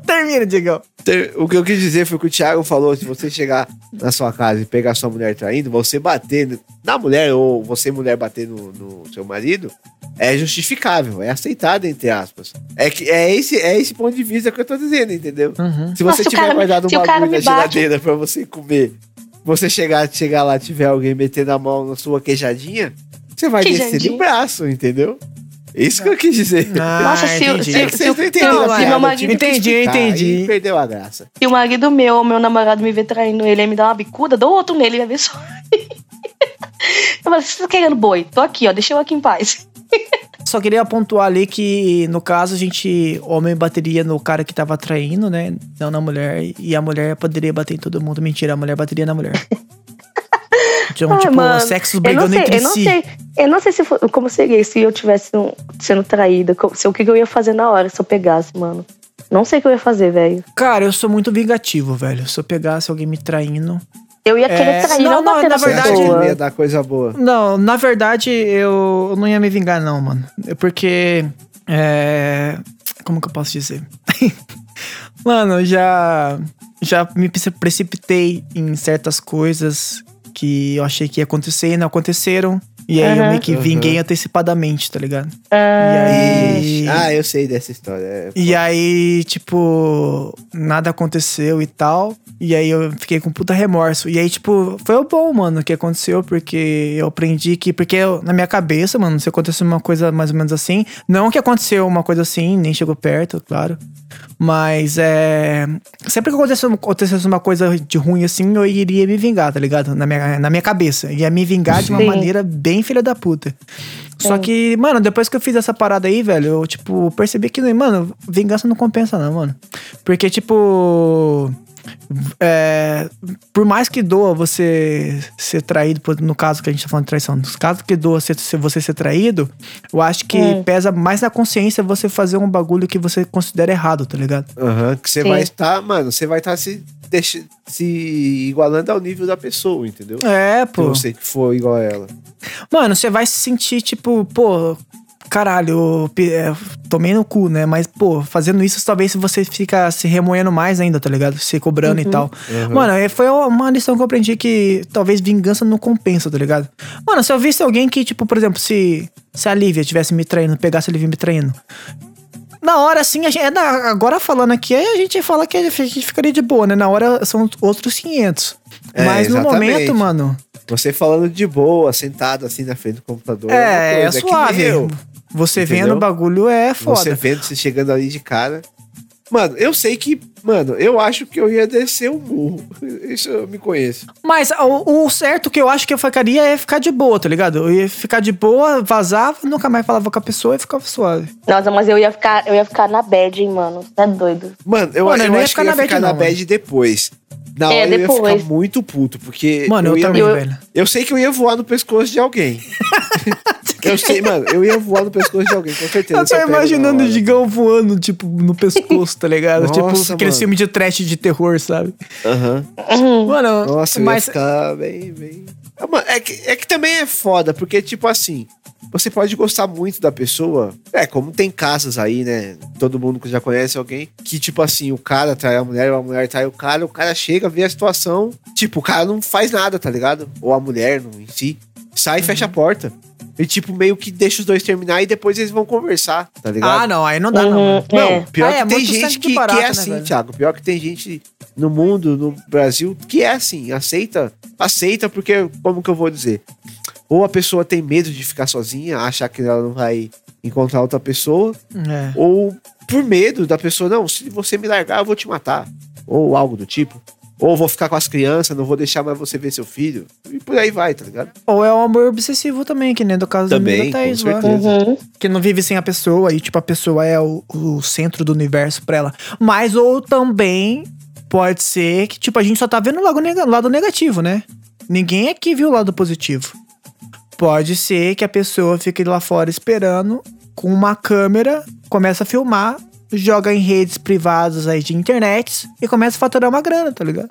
Termina. Ter- O que eu quis dizer foi que o Thiago falou: se você chegar na sua casa e pegar sua mulher traindo, você bater na mulher ou você, mulher, bater no, no seu marido, é justificável, é aceitável, entre aspas. É, que, é, esse, é esse ponto de vista que eu tô dizendo, entendeu? Uhum. Se Nossa, você o tiver cara guardado um bagulho na me bate- geladeira pra você comer, você chegar, chegar lá tiver alguém metendo a mão na sua queijadinha, você vai descer Queijadinha. o braço, entendeu? Isso que eu quis dizer. Ah, Nossa, se, entendi. se, É se, vocês se, entenderam é. piada, meu eu marido, Entendi, entendi. Perdeu a graça. se o marido meu meu namorado me ver traindo ele, ele me dá uma bicuda, dou outro nele, vai ver só. eu falo, você tá querendo boi? Tô aqui, ó, deixa eu aqui em paz. Só queria pontuar ali que, no caso, a gente, homem bateria no cara que tava traindo, né? Não na mulher. E a mulher poderia bater em todo mundo. Mentira, a mulher bateria na mulher. Então, Ai, tipo, mano, sexos não brigando sei, entre eu não si. sei, eu não sei se for- como seria se eu tivesse um- sendo traída, se, o que eu ia fazer na hora se eu pegasse, mano. Não sei o que eu ia fazer, velho. Cara, eu sou muito vingativo, velho. Se eu pegasse alguém me traindo. Eu ia querer É, trair, não, não, não, bater na na, Você acha que pessoa. não ia dar coisa boa? Não, na verdade, eu não ia me vingar, não, mano. É Porque. É. Como que eu posso dizer? mano, eu já. Já me preci- precipitei em certas coisas que eu achei que ia acontecer não aconteceram. E aí eu Aham. meio que vinguei antecipadamente, tá ligado? Ah, E aí. Ah, eu sei dessa história. É, E aí, tipo, nada aconteceu e tal. E aí eu fiquei com puta remorso. E aí, tipo, foi o bom, mano, que aconteceu, porque eu aprendi que. Porque eu- na minha cabeça, mano, se acontecesse uma coisa mais ou menos assim. Não que aconteceu uma coisa assim, nem chegou perto, claro. Mas é. Sempre que acontecesse, acontecesse uma coisa de ruim assim, eu iria me vingar, tá ligado? Na minha, na minha cabeça. Ia me vingar de uma Sim. maneira bem filha da puta. Só Sim. que, mano, depois que eu fiz essa parada aí, velho, eu, tipo, percebi que, mano, vingança não compensa, não, mano. Porque, tipo. É, por mais que doa você ser traído, no caso que a gente tá falando de traição, nos casos que doa ser, você ser traído, eu acho que Hum. pesa mais na consciência você fazer um bagulho que você considera errado, tá ligado? Aham, que você Sim. vai estar, mano, você vai estar se, deixa, se igualando ao nível da pessoa, entendeu? É, Se pô. você que for igual a ela. Mano, você vai se sentir, tipo, pô, caralho, é, tomei no cu, né? Mas, pô, fazendo isso, talvez você fica se remoendo mais ainda, tá ligado? Se cobrando e tal. Mano, é, foi uma lição que eu aprendi que talvez vingança não compensa, tá ligado? Mano, se eu visse alguém que, tipo, por exemplo, se, se a Lívia tivesse me traindo, pegasse a Lívia me traindo. Na hora, assim, a gente, é, agora falando aqui, aí a gente fala que a gente ficaria de boa, né? Na hora são outros 500. É, Mas no exatamente. momento, mano, Você falando de boa, sentado assim na frente do computador. é, é coisa, nem suave. eu. Você Entendeu? vendo o bagulho é foda. Você vendo você chegando ali de cara. Mano, eu sei que. Mano, eu acho que eu ia descer o murro. Isso eu me conheço. Mas o, o certo que eu acho que eu ficaria é ficar de boa, tá ligado? Eu ia ficar de boa, vazava, nunca mais falava com a pessoa e ficava suave. Nossa, mas eu ia ficar, eu ia ficar na bad, hein, mano. Você é doido. Mano, eu, Mano, eu eu não ia acho ficar que eu ia na ficar bad na não, bad depois. Na É, hora eu ia depois. ficar muito puto, porque. Mano, eu ia, também, eu- velho. Eu sei que eu ia voar no pescoço de alguém. eu sei, mano, eu ia voar no pescoço de alguém, com certeza. Eu tô imaginando na o. Digão voando, tipo, no pescoço, tá ligado? Nossa, tipo, aquele mano. filme de trash de terror, sabe? Aham. Mano, Nossa, eu ia mas. ficar bem, bem. É, mano, É que, é que também é foda, porque, tipo assim, você pode gostar muito da pessoa. É, como tem casos aí, né? Todo mundo que já conhece alguém que, tipo assim, o cara trai a mulher, a mulher trai o cara, o cara chega, vê a situação. Tipo, o cara não faz nada, tá ligado? Ou a mulher não, em si. Sai e fecha Uhum. a porta. E, tipo, meio que deixa os dois terminar e depois eles vão conversar, tá ligado? Ah, não, aí não dá, não. Uhum. mano. Não, É. pior Ah, é, que tem muito gente que, barata, que é né, assim, velho? Thiago. Pior que tem gente no mundo, no Brasil, que é assim, aceita, aceita porque, como que eu vou dizer? Ou a pessoa tem medo de ficar sozinha, achar que ela não vai encontrar outra pessoa, É. ou por medo da pessoa, não, se você me largar, eu vou te matar. Ou algo do tipo. Ou vou ficar com as crianças, não vou deixar mais você ver seu filho. E por aí vai, tá ligado? Ou é o amor obsessivo também, que nem do caso Também, da Thaís com lá. certeza. Uhum. Que não vive sem a pessoa e, tipo, a pessoa é o, o centro do universo pra ela. Mas ou também pode ser que, tipo, a gente só tá vendo o lado negativo, né? Ninguém aqui viu o lado positivo. Pode ser que a pessoa fique lá fora esperando com uma câmera, começa a filmar, joga em redes privadas aí de internet e começa a faturar uma grana, tá ligado?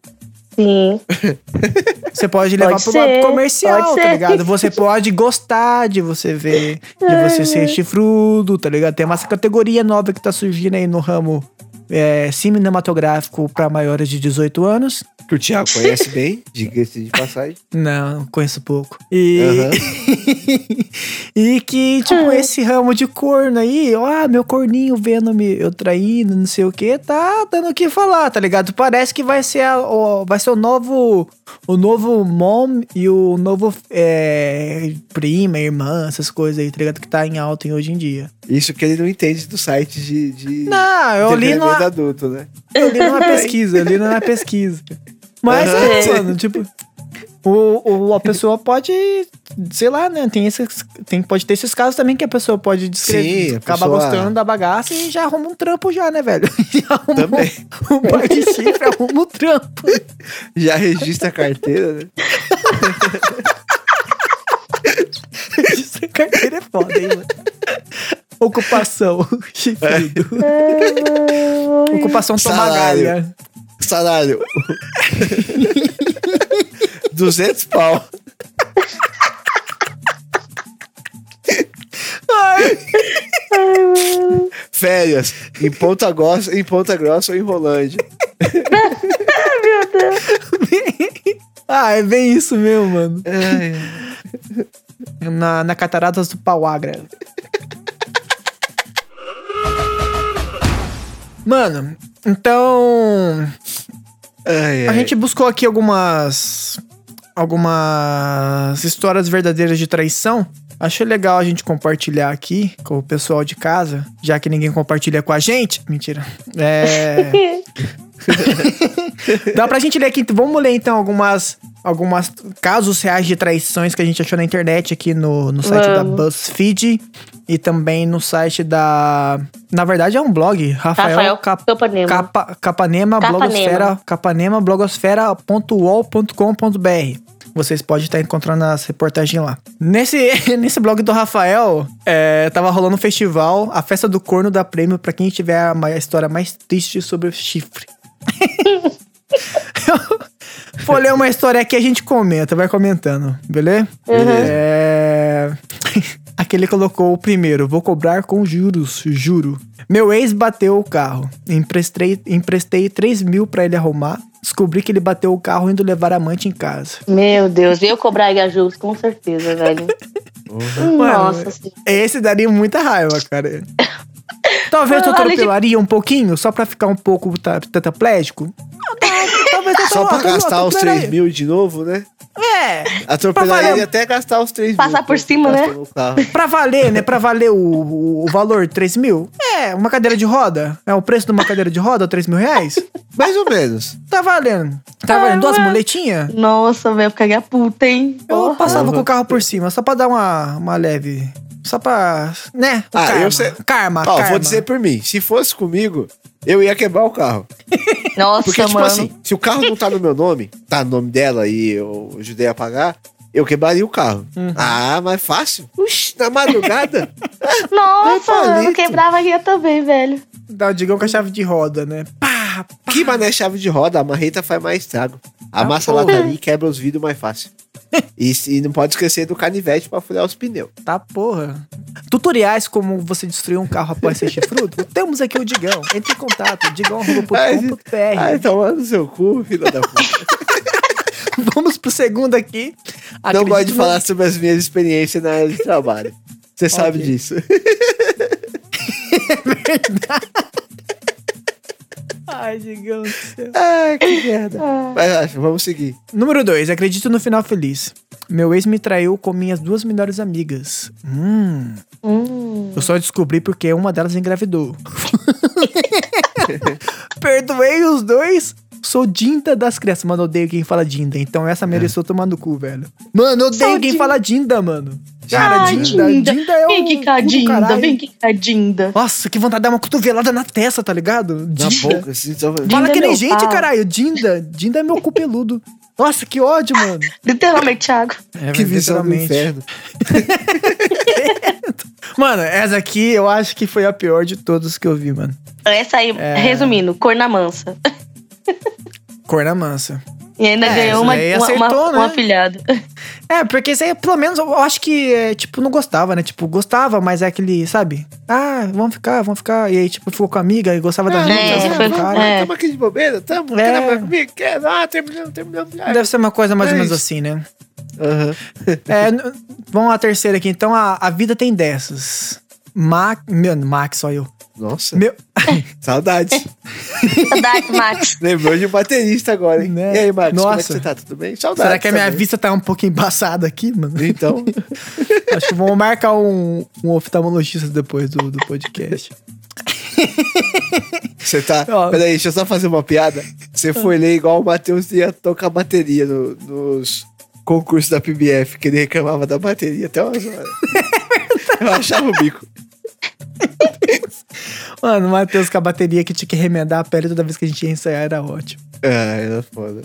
Sim. Você pode levar Pode pro lado comercial, tá ligado? Você pode gostar de você ver, de você ser chifrudo, tá ligado? Tem uma categoria nova que tá surgindo aí no ramo é, cinematográfico pra maiores de 18 anos. Que o Thiago conhece bem, diga-se de passagem. Não, conheço pouco. E, Aham. e que, tipo, esse ramo de corno aí, ó, ah, meu corninho vendo me eu traindo, não sei o que, tá dando o que falar, tá ligado? Parece que vai ser, a- o, vai ser o novo, o novo mom e o novo é, prima, irmã, essas coisas aí, tá ligado? Que tá em alta em hoje em dia. Isso que ele não entende do site de. de Não, eu li entretenimento numa, adulto, né? eu li numa pesquisa, eu li numa pesquisa. Mas Aham. é, mano, tipo. O, o- a pessoa pode, sei lá, né? Tem esses, tem, pode ter esses casos também que a pessoa pode descrever, Sim, a acaba pessoa- gostando da bagaça e já arruma um trampo já, né, velho? Já arruma Também. Um, um par de chifre, arruma um trampo. Já registra a carteira, né? Isso é carteira é foda, hein, mano? Ocupação, chifrudo. Ocupação Salário. tomagalha. Salário. 200 pau. Férias em Ponta Grossa, em Ponta Grossa ou em Rolândia. Ah, é bem isso mesmo, mano. Ai, Na, na Cataratas do Pauagra. Mano, então. ai, A ai. gente buscou aqui algumas. Algumas histórias verdadeiras de traição. Achei legal a gente compartilhar aqui com o pessoal de casa, já que ninguém compartilha com a gente. Mentira. É. Dá pra gente ler aqui. Vamos ler então algumas, algumas casos reais de traições que a gente achou na internet aqui no, no site da Vamos. BuzzFeed e também no site da. Na verdade é um blog, Rafael, Rafael Cap- Capanema. Capa, Capanema, Capanema. blogosfera, capanema, blogosfera.uol.com.br. Vocês podem estar encontrando as reportagens lá. Nesse, nesse blog do Rafael, é, tava rolando um festival, a festa do corno dá prêmio pra quem tiver a, a história mais triste sobre o chifre. Vou ler uma história aqui a gente comenta, vai comentando, beleza? É... Aqui ele colocou o primeiro, vou cobrar com juros, juro. Meu ex bateu o carro. Emprestei, emprestei 3 mil pra ele arrumar. Descobri que ele bateu o carro indo levar a amante em casa. Meu Deus, eu cobraria juros, com certeza, velho. Nossa senhora. Esse daria muita raiva, cara. Talvez eu de- atropelaria um pouquinho, só pra ficar um pouco tetraplégico. Talvez eu Só pra gastar os 3 mil de novo, né? É, Atropelar ele até gastar os 3 mil. Passar por cima, né? pra valer, né? Pra valer o, o, o valor 3 mil. É, uma cadeira de roda. É o preço de uma cadeira de roda, 3 mil reais. Mais ou menos. Tá valendo. Tá valendo duas muletinhas? Nossa, velho, eu ficaria puta, hein? Eu Porra. passava com o carro por cima, só pra dar uma, uma leve. Só pra. Né? O Ah, karma. eu sei- Karma, Ó, karma. vou dizer por mim. Se fosse comigo, eu ia quebrar o carro. Nossa, Porque, tipo mano. assim, se o carro não tá no meu nome, tá no nome dela e eu ajudei a pagar, eu quebraria o carro. Uhum. Ah, mas fácil. Uxi, na madrugada. Nossa, eu palito. quebraria também, velho. Dá o digão com a chave de roda, né? Pá, pá. que mané chave de roda, a marreta faz mais estrago. Amassa a porra. lataria e quebra os vidros mais fácil. E, e não pode esquecer do canivete pra furar os pneus. Tá porra. Tutoriais como você destruir um carro após ser chifrudo? Temos aqui o Digão. Entre em contato, digão.com.br. ai, tomando seu cu, filho da puta. Vamos pro segundo aqui. Não Acredito gosto de falar sobre as minhas experiências na área de trabalho. Você sabe disso. Ai, Digão do céu. Ai, que merda. Mas acho, vamos seguir. Número 2. Acredito no final feliz. Meu ex me traiu com minhas duas melhores amigas. Hum. Hum. Eu só descobri porque uma delas engravidou. Perdoei os dois. Sou Dinda das crianças. Mano, odeio quem fala Dinda. Então essa mereceu tomar no cu, velho. Mano, eu odeio Sou quem Dinda. fala Dinda, mano. Cara, Ah, Dinda. Dinda, é o. Vem cá, cu do Dinda. Vem cá, Dinda. Nossa, que vontade de dar uma cotovelada na testa, tá ligado? Na Dinda. boca, assim, só... Fala Dinda que é nem gente, pau. caralho. Dinda. Dinda é meu cu peludo. Nossa, que ódio, mano. Literalmente, Thiago. É, Que visão do literalmente. inferno. Mano, essa aqui eu acho que foi a pior de todas que eu vi, mano. Essa aí, É. resumindo, corna mansa. Corna mansa. E ainda É, ganhou uma, uma, acertou, uma, né? um afilhado. É, porque isso aí, pelo menos, eu acho que, é, tipo, não gostava, né? Tipo, gostava, mas é aquele, sabe? Ah, vamos ficar, vamos ficar. E aí, tipo, ficou com a amiga e gostava da Ah, amiga. é, foi- vamos, cara. é. Tamo aqui de bobeira, tamo? É. Quer namorar comigo? Quer? Ah, terminamos, terminamos. Deve ser uma coisa mais ou É menos isso. assim, né? Aham. É, vamos à terceira aqui. Então, a, a vida tem dessas. Max. Meu, Max, só eu. Nossa, Meu. saudades. Saudades, Max. Lembrou de um baterista agora, hein? Né? E aí, Marcos, como é que Nossa. você tá? Tudo bem? Saudades Será que a minha também. vista tá um pouco embaçada aqui, mano? Então, Acho que vamos marcar um, um oftalmologista depois do, do podcast. você tá... Ó. Peraí, deixa eu só fazer uma piada. Você foi ler igual o Matheus ia tocar bateria no- nos concursos da PBF, que ele reclamava da bateria até umas horas. Eu achava o bico. Mano, o Matheus com a bateria que tinha que remendar a pele toda vez que a gente ia ensaiar era ótimo. Ah, era foda.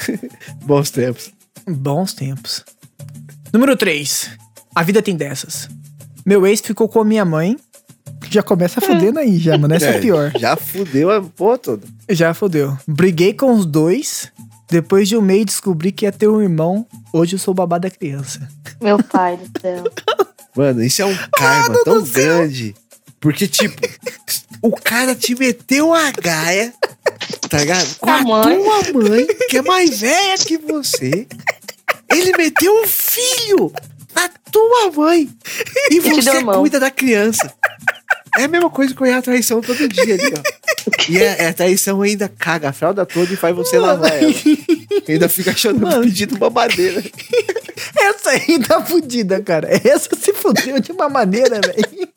Bons tempos. Bons tempos. Número 3. A vida tem dessas. Meu ex ficou com a minha mãe. Já começa fudendo aí, já, mano. Essa é, a pior. Já fudeu a porra toda. Já fudeu. Briguei com os dois. Depois de um mês descobri que ia ter um irmão. Hoje eu sou o babá da criança. Meu pai do céu. Mano, isso é um karma tão grande. Porque, tipo, o cara te meteu a gaia, tá ligado? Com A a mãe. tua mãe, que é mais velha que você. Ele meteu um filho na tua mãe. E você cuida da criança. É a mesma coisa que eu a traição todo dia ali, ó. E a, a traição ainda caga a fralda toda e faz você lavar ela. Ainda fica achando uma madeira. Essa aí tá fudida, cara. Essa se fudeu de uma maneira, velho.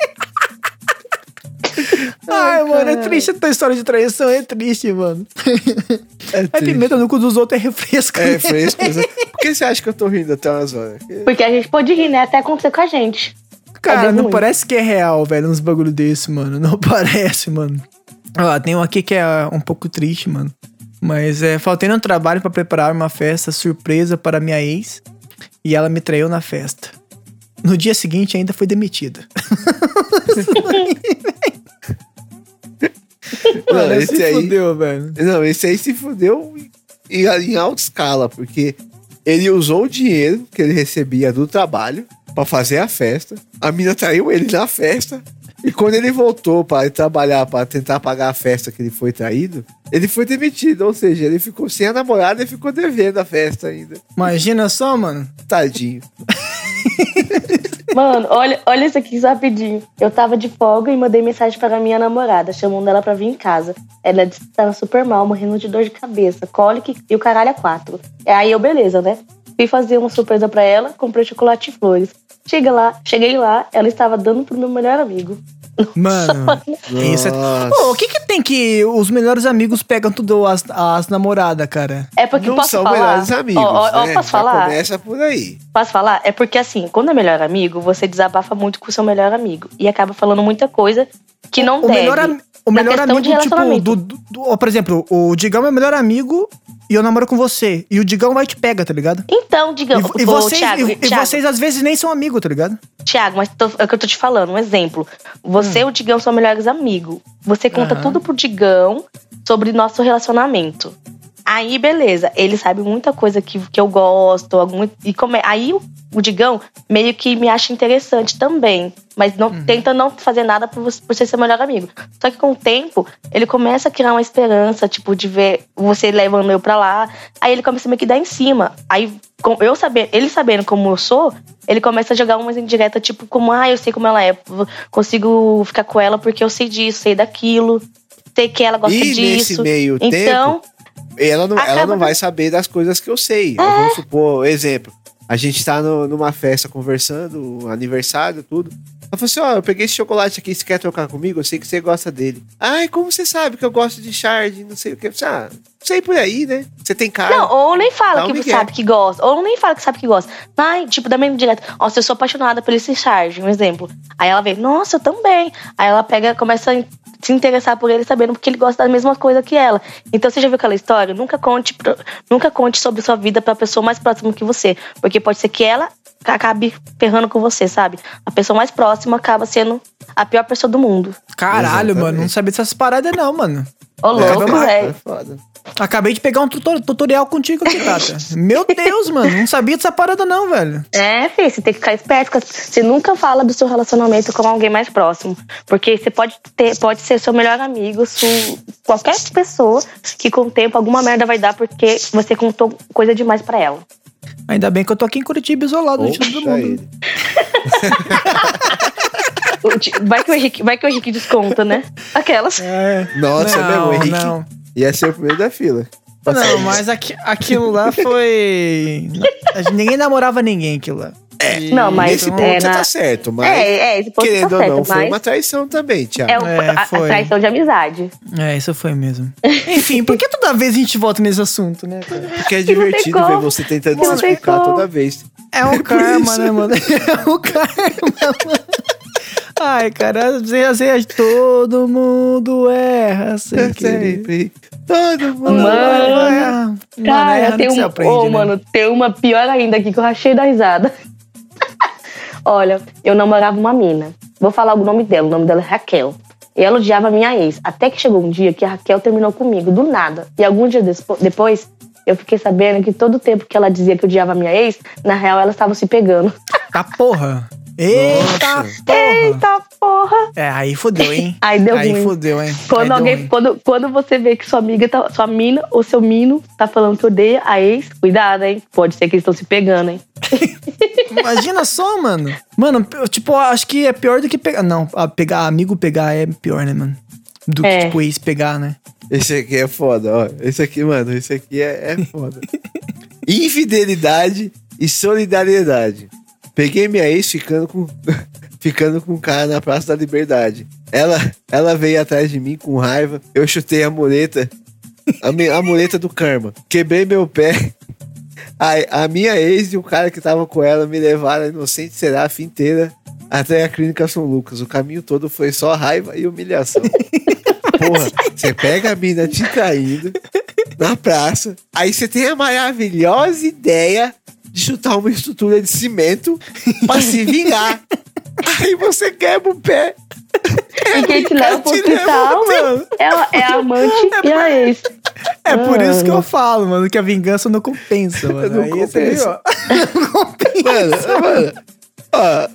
Ai, mano, é triste a tua história de traição, é triste, mano. É, É triste. pimenta no cu dos outros, é refresco. É né? fresco. mas- Por que você acha que eu tô rindo até umas horas? Porque a gente pode rir, né? Até acontecer com a gente. Cara, É não ruim. parece que é real, velho, uns bagulho desse, mano. Não parece, mano. Ó, tem um aqui que é um pouco triste, mano. Mas é, faltei no trabalho pra preparar uma festa surpresa para minha ex e ela me traiu na festa. No dia seguinte ainda foi demitida. Não, Mano, esse se aí- fudeu, velho. Não, esse aí se fudeu em, em alta escala, porque ele usou o dinheiro que ele recebia do trabalho, pra fazer a festa. A mina traiu ele na festa. E quando ele voltou para trabalhar para tentar pagar a festa que ele foi traído, ele foi demitido. Ou seja, ele ficou sem a namorada e ficou devendo a festa ainda. Imagina só, mano. Tadinho. Mano, olha, olha isso aqui rapidinho. Eu tava de folga e mandei mensagem para minha namorada, chamando ela pra vir em casa. Ela disse que tava super mal, morrendo de dor de cabeça, cólica e o caralho a quatro. Aí eu, beleza, né? Fui fazer uma surpresa pra ela, comprei chocolate e flores. Chega lá, cheguei lá, ela estava dando pro meu melhor amigo. Mano, isso é... Pô, o que que tem que os melhores amigos pegam tudo as, as namoradas, cara? É porque Não posso são falar. melhores amigos, Ó, ó, ó, né? posso Já falar? começa por aí. Posso falar? É porque assim, quando é melhor amigo, você desabafa muito com o seu melhor amigo e acaba falando muita coisa que não o deve. melhor, am- o melhor amigo, tipo, do, do- do- por exemplo, o Digão é meu melhor amigo e eu namoro com você. E o Digão vai te pega, tá ligado? Então, digamos, e, e ô, vocês, Thiago, e, e Thiago, vocês às vezes nem são amigos, tá ligado? Thiago, mas tô- é o que eu tô te falando, um exemplo. Você e o Digão são melhores amigos. Você conta Aham. tudo pro Digão sobre nosso relacionamento. Aí, beleza, ele sabe muita coisa que, que eu gosto. E come, aí o, o Digão meio que me acha interessante também. Mas não tenta não fazer nada por, você, por ser seu melhor amigo. Só que com o tempo, ele começa a criar uma esperança, tipo, de ver você levando eu pra lá. Aí ele começa meio que dar em cima. Aí, com, eu sabendo, ele sabendo como eu sou, ele começa a jogar umas indiretas, tipo, como, ah, eu sei como ela é, consigo ficar com ela porque eu sei disso, sei daquilo, sei que ela gosta E disso. nesse meio então, Ela não, ela não vai saber das coisas que eu sei. É. Vamos supor, exemplo. A gente tá no- numa festa conversando, aniversário, tudo. Ela falou assim: Ó, eu peguei esse chocolate aqui, você quer trocar comigo? Eu sei que você gosta dele. Ai, como você sabe que eu gosto de Shard? Não sei o que. Ah, sei por aí, né? Você tem cara. não, ou nem fala que migué. sabe que gosta, ou nem fala que sabe que gosta. Ai, tipo, da mesma direto. Nossa, eu sou apaixonada por esse charge, um exemplo. Aí ela vê, nossa, eu também. Aí ela pega, começa a se interessar por ele, sabendo porque ele gosta da mesma coisa que ela. Então você já viu aquela história? Nunca conte, nunca conte sobre sua vida pra pessoa mais próxima que você. Porque pode ser que ela acabe ferrando com você, sabe? A pessoa mais próxima acaba sendo a pior pessoa do mundo. Caralho, Exatamente. mano, não sabia dessas paradas não, mano. Ô, louco. É velho. foda. Acabei de pegar um tutor- tutorial contigo aqui, Tata. Meu Deus, mano, não sabia dessa parada não, velho. É, filho, você tem que ficar esperto. Você nunca fala do seu relacionamento com alguém mais próximo. Porque você pode ter, pode ser seu melhor amigo, su- qualquer pessoa que com o tempo alguma merda vai dar porque você contou coisa demais pra ela. Ainda bem que eu tô aqui em Curitiba isolado de todo mundo. Vai que o Henrique, vai que o Henrique desconta, né? Aquelas. É. Nossa, não, mesmo, o Henrique Não, ia ser o primeiro da fila. não mas aqui- aquilo lá foi. Ninguém namorava ninguém, aquilo lá. E- Não, mas- Nesse ponto é, você na- tá certo, mas. É, é, esse ponto Querendo tá ou certo, não, foi mas uma traição também, Thiago. é, o- É, a, a foi. traição de amizade. É, isso foi mesmo. Enfim, por que toda vez a gente volta nesse assunto, né, cara? Porque é divertido ver você tentando se explicar toda vez. É o karma, né, mano? É o karma, mano. Ai, cara, às vezes, todo mundo erra sem querer. Sempre. Todo mundo. Mano, Mano, Cara, errando tem você um. aprende, Ô, né? mano, tem uma pior ainda aqui que eu rachei da risada. Olha, eu namorava uma mina. Vou falar o nome dela. O nome dela é Raquel. E ela odiava minha ex. Até que chegou um dia que a Raquel terminou comigo, do nada. E alguns dias despo- depois, eu fiquei sabendo que todo o tempo que ela dizia que odiava minha ex, na real elas estavam se pegando. Tá porra. Eita Nossa. porra. Eita porra! É, aí fodeu, hein? Aí deu aí ruim. fodeu, hein? Quando, Aí deu alguém, ruim. quando, quando você vê que sua amiga, tá, sua mina ou seu mino tá falando que odeia a ex, cuidado, hein? Pode ser que eles estão se pegando, hein? Imagina só, mano. Mano, tipo, acho que é pior do que pegar. Não, a pegar, amigo pegar é pior, né, mano? Do É. que, tipo, ex pegar, né? Esse aqui é foda, ó. Esse aqui, mano, esse aqui é, é foda. Infidelidade e solidariedade. Peguei minha ex ficando com ficando com um cara na Praça da Liberdade. Ela ela veio atrás de mim com raiva. Eu chutei a muleta, a, mi- a muleta do karma. Quebrei meu pé. A, a minha ex e o cara que tava com ela me levaram a inocente inteira até a clínica São Lucas. O caminho todo foi só raiva e humilhação. Porra, você pega a mina te traindo na praça, aí você tem a maravilhosa ideia de chutar uma estrutura de cimento pra se vingar. Aí você quebra o pé. E quem te leva pro hospital, mano, é, a- é a amante e a ex. É por isso que eu falo, mano, que a vingança não compensa, mano. Não Aí compensa. viu, ó. Não compensa. Mano, mano. Ó,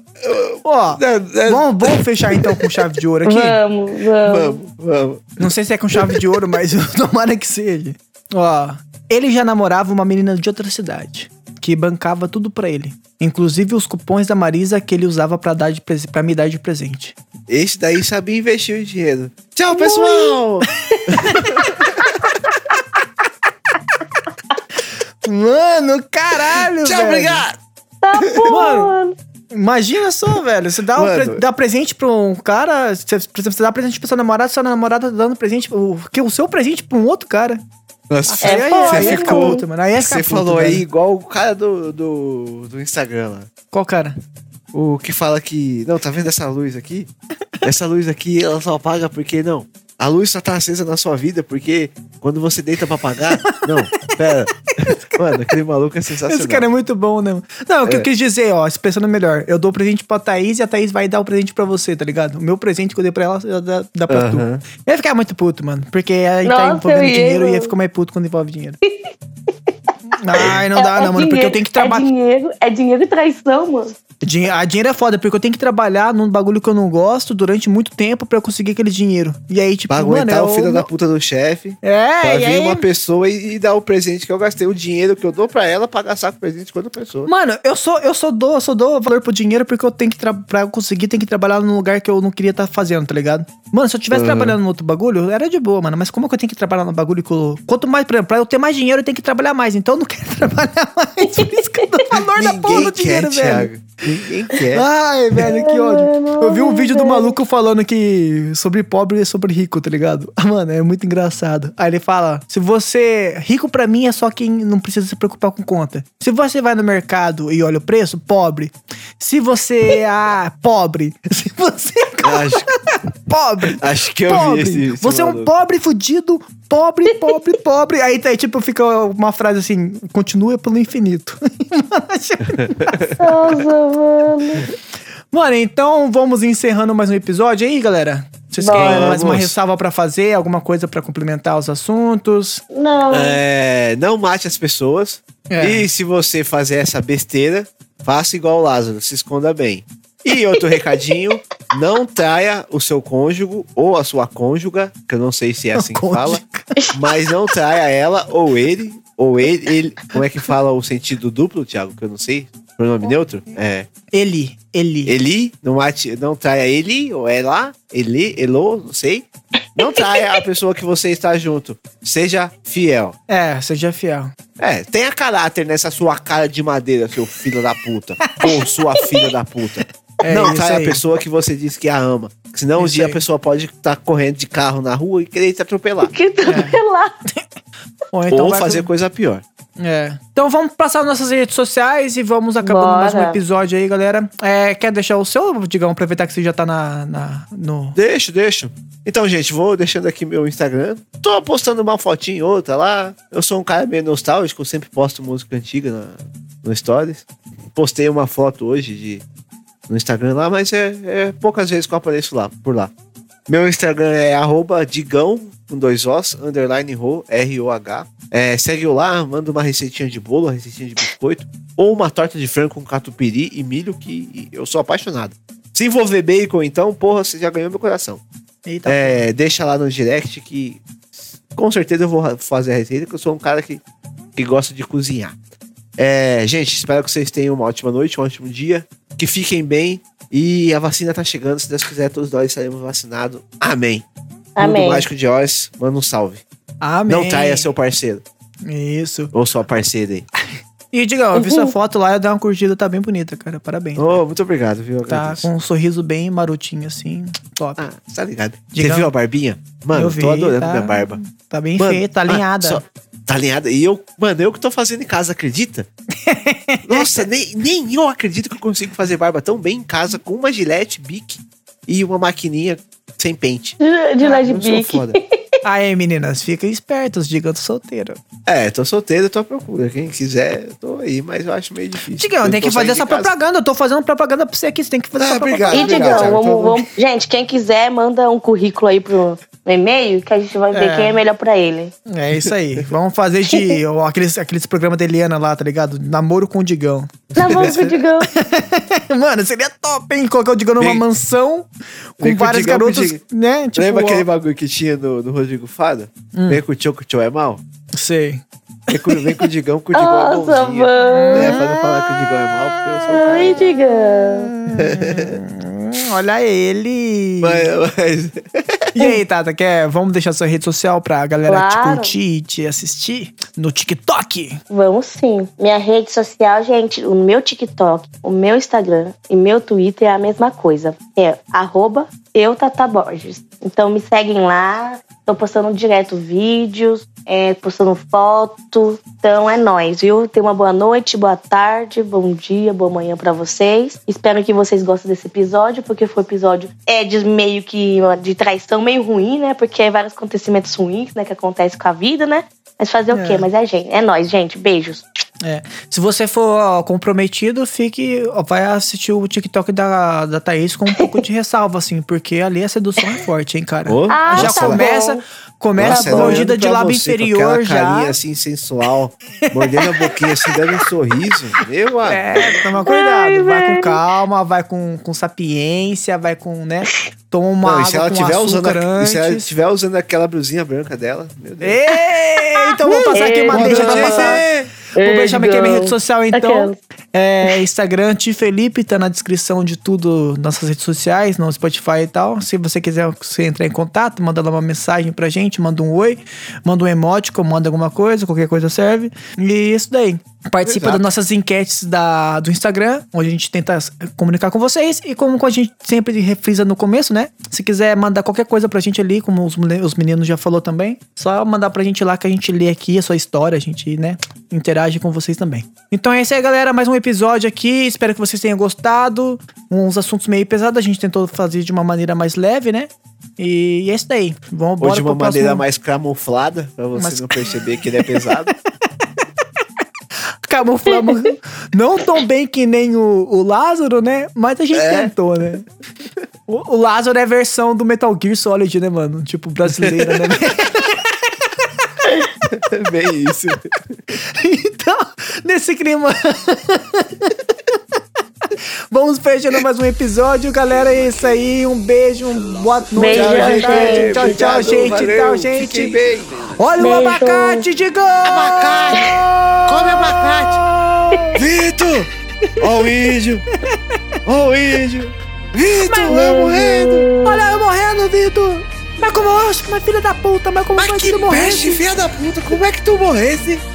Ó, é, é, vamos, vamos fechar então com chave de ouro aqui? Vamos, vamos. vamos, vamos. Não sei se é com chave de ouro, mas tomara que seja. Ó, ele já namorava uma menina de outra cidade, que bancava tudo pra ele. Inclusive os cupons da Marisa que ele usava pra, dar pra me dar de presente. Esse daí sabia investir o dinheiro. Tchau, pessoal! Mano, caralho, Tchau, velho. obrigado! Tá bom, Mano. Imagina só, velho. Você dá, um pre- dá presente pra um cara. Você, por exemplo, você dá presente pra sua namorada, sua namorada tá dando presente. O, o seu presente pra um outro cara. Nossa, É aí, foda, aí você ficar ficou- puto, mano. Aí Você falou aí igual o cara do, do, do Instagram lá. Qual cara? O que fala que. Não, tá vendo essa luz aqui? Essa luz aqui, ela só apaga porque. Não. A luz só tá acesa na sua vida porque quando você deita pra apagar. não, pera. Mano, aquele maluco é sensacional. Esse cara é muito bom, né? Não, o que É. eu quis dizer, ó, expressando melhor. Eu dou o presente pra Thaís e a Thaís vai dar o presente pra você, tá ligado? O meu presente que eu dei pra ela, ela dá, dá pra Aham. tu. Eu ia ficar muito puto, mano. Porque aí tá envolvendo eu dinheiro e ia ficar mais puto quando envolve dinheiro. Ai, não dá, É- é não, mano. Porque eu dinheiro- tenho que trabalhar. É dinheiro, é dinheiro e traição, mano. Dinhe- A dinheiro é foda, porque eu tenho que trabalhar num bagulho que eu não gosto durante muito tempo pra eu conseguir aquele dinheiro. E aí, tipo, Pra mano, aguentar é o filho meu- da puta do chefe. É, Pra e vir aí... uma pessoa e, e dar o presente que eu gastei, o dinheiro que eu dou pra ela pra gastar com o presente de outra pessoa. Mano, eu sou, eu sou dou, eu sou dou valor pro dinheiro porque eu tenho que pra eu conseguir, tem que trabalhar num lugar que eu não queria estar fazendo, tá ligado? Mano, se eu tivesse Uhum. trabalhando no outro bagulho, era de boa, mano. Mas como que eu tenho que trabalhar no bagulho que eu. Quanto mais, por exemplo, pra eu ter mais dinheiro, eu tenho que trabalhar mais. Então eu não quero trabalhar mais. Por isso que eu dou valor da porra Ninguém do dinheiro, quer, velho. Thiago. Ninguém quer. Ai, velho, que ódio. Eu vi um vídeo do maluco falando que sobre pobre e sobre rico, tá ligado? Ah, Mano, é muito engraçado. Aí ele fala: se você. Rico pra mim é só quem não precisa se preocupar com conta. Se você vai no mercado e olha o preço, pobre. Se você. Ah, pobre. Se você. Acho, Pobre. acho que eu pobre. vi esse, esse você é um maluco. pobre fudido. Pobre, pobre, pobre. Aí, tá, aí, tipo, fica uma frase assim: continua pelo infinito. Nossa, mano. Mano, então vamos encerrando mais um episódio aí, galera. Vocês Bora. querem mais uma ressalva pra fazer? Alguma coisa pra complementar os assuntos? Não. É, não mate as pessoas. É. E se você fazer essa besteira, faça igual o Lázaro, se esconda bem. E outro recadinho, não traia o seu cônjuge ou a sua cônjuga, que eu não sei se é assim que fala, mas não traia ela ou ele, ou ele, ele. Como é que fala o sentido duplo, Thiago? Que eu não sei. Pronome neutro? É. Ele, ele. Ele, não, mate, não traia ele ou ela, ele, elô, não sei. Não traia a pessoa que você está junto. Seja fiel. É, seja fiel. É, tenha caráter nessa sua cara de madeira, seu filho da puta. ou sua filha da puta. É não isso traia aí. a pessoa que você diz que a ama. Senão um Isso dia aí. a pessoa pode estar correndo de carro na rua e querer te atropelar. Que atropelar. Ou então ou fazer com- coisa pior. É. Então vamos passar nossas redes sociais e vamos acabando Bora. mais um episódio aí, galera. É, quer deixar o seu, Digão? Aproveitar que você já tá na, na- no... Deixa, deixa. Então, gente, vou deixando aqui meu Instagram. Tô postando uma fotinha outra lá. Eu sou um cara meio nostálgico, eu sempre posto música antiga na- no Stories. Postei uma foto hoje de, no Instagram lá, mas é, é poucas vezes que eu apareço lá, por lá. Meu Instagram é arroba digão, com dois Os, underline ro, R-O-H. É, segue eu lá, manda uma receitinha de bolo, uma receitinha de biscoito, ou uma torta de frango com catupiry e milho, que eu sou apaixonado. Se envolver bacon, então, porra, você já ganhou meu coração. Eita. É, deixa lá no direct que com certeza eu vou fazer a receita, que eu sou um cara que, que gosta de cozinhar. É, gente, espero que vocês tenham uma ótima noite, um ótimo dia, que fiquem bem e a vacina tá chegando, se Deus quiser, todos nós estaremos vacinados. Amém. Amém. Mundo Mágico de Oz, manda um salve. Amém. Não traia seu parceiro, Isso. ou sua parceira aí. E, Digão, eu vi sua foto lá, eu dei uma curtida, tá bem bonita, cara. Parabéns. Oh, muito obrigado, viu? Tá com um sorriso bem marotinho, assim. Top. Ah, tá ligado. Diga- Você viu a barbinha? Mano, Eu vi, tô adorando tá- minha barba. Tá bem Mano, feita, tá ah, alinhada. só- tá alinhada. E eu, mano, eu que tô fazendo em casa, acredita? Nossa, nem, nem eu acredito que eu consigo fazer barba tão bem em casa com uma gilete, bic e uma maquininha sem pente. De, de Eu Led sou Bic. foda. Aí, meninas, fiquem espertos, digam, tô solteiro. É, tô solteiro, tô à procura. Quem quiser, eu tô aí, mas eu acho meio difícil. Digão, tem que fazer essa propaganda. Eu tô fazendo propaganda pra você aqui. Você tem que fazer Ah, essa obrigado. propaganda. E, Obrigado, Digão, Thiago. vamos, vamos- Gente, quem quiser, manda um currículo aí pro, no e-mail que a gente vai ver É. quem é melhor pra ele. É isso aí. Vamos fazer de aqueles, aqueles programas da Eliana lá, tá ligado? Namoro com o Digão. Namoro com o Digão. Mano, seria top, hein? Colocar o Digão numa Vem- mansão com várias garotas, né? Tipo, Lembra ó, aquele bagulho que tinha no, no Rodrigo Fado? Vem com o tio, que o tio é mal? Sei. Vem com, vem com o Digão, que o Digão é Nossa, bonzinho. mano. É, pra não falar que o Digão é mal, porque eu sou cara. Ai, Digão. Hum, olha ele. Mas, mas- E aí, Tata, quer, vamos deixar sua rede social pra galera te Claro. curtir e te assistir no TikTok? Vamos sim. Minha rede social, gente, o meu TikTok, o meu Instagram e meu Twitter é a mesma coisa. É arroba eu, Tata Borges. Então me seguem lá. Tô postando direto vídeos, é, postando foto. Então é nóis, viu? Tenha uma boa noite, boa tarde, bom dia, boa manhã pra vocês. Espero que vocês gostem desse episódio, porque foi um episódio é de meio que de traição meio ruim, né? Porque é vários acontecimentos ruins, né? Que acontecem com a vida, né? Mas fazer o É. quê? Mas é gente, é nóis, gente. Beijos. É. Se você for ó, comprometido, fique. ó, vai assistir o TikTok da, da Thaís com um pouco de ressalva, assim, porque ali a sedução é forte, hein, cara? Ô, Ah, já tá começa, bom. começa Nossa, com mordida de lábio você com inferior aquela já. carinha assim, sensual, mordendo a boquinha assim, dando um sorriso. Meu, mano. É, toma cuidado. vai com calma, vai com, com sapiência, vai com, né? Toma uma Não, água e se ela com tiver usando, a- e se ela antes. tiver usando aquela blusinha branca dela, meu Deus. Ei, então vou passar aqui uma Ei, deixa pra passar. Vou Ei, deixar aqui a minha rede social então. É Instagram Ti Felipe, tá na descrição de tudo, nossas redes sociais, no Spotify e tal. Se você quiser você entrar em contato, manda lá uma mensagem pra gente, manda um oi, manda um emoticon, manda alguma coisa, qualquer coisa serve. E isso daí. Participa Exato. das nossas enquetes da, do Instagram, onde a gente tenta comunicar com vocês. E como a gente sempre refrisa no começo, né? Se quiser mandar qualquer coisa pra gente ali, como os, os meninos já falou também, só mandar pra gente lá que a gente lê aqui a sua história, a gente, né, interage com vocês também. Então é isso aí, galera. Mais um episódio aqui. Espero que vocês tenham gostado. Uns assuntos meio pesados, a gente tentou fazer de uma maneira mais leve, né? E é isso daí. Vamos Ou de uma maneira mais camuflada, pra você Mas- não perceber que ele é pesado. camuflamos. não tão bem que nem o, o Lázaro, né? Mas a gente É. tentou, né? O, o Lázaro é a versão do Metal Gear Solid, né, mano? Tipo, brasileira, né? Bem isso. então, nesse clima. Vamos fechando mais um episódio, galera. É isso aí. Um beijo, um boa noite. Beijo, gente. Tchau, tchau, Obrigado, gente. valeu, Tchau, gente. bem. Olha o Beijo. abacate, Digão! Abacate! Come abacate! Vitor! Ó o índio! Ó o índio! Vitor, eu morrendo! Olha eu morrendo, Vitor! Mas como eu acho, mas filha da puta, mas como Mas vai que morrer? peste, filha da puta! Como é que tu morresse?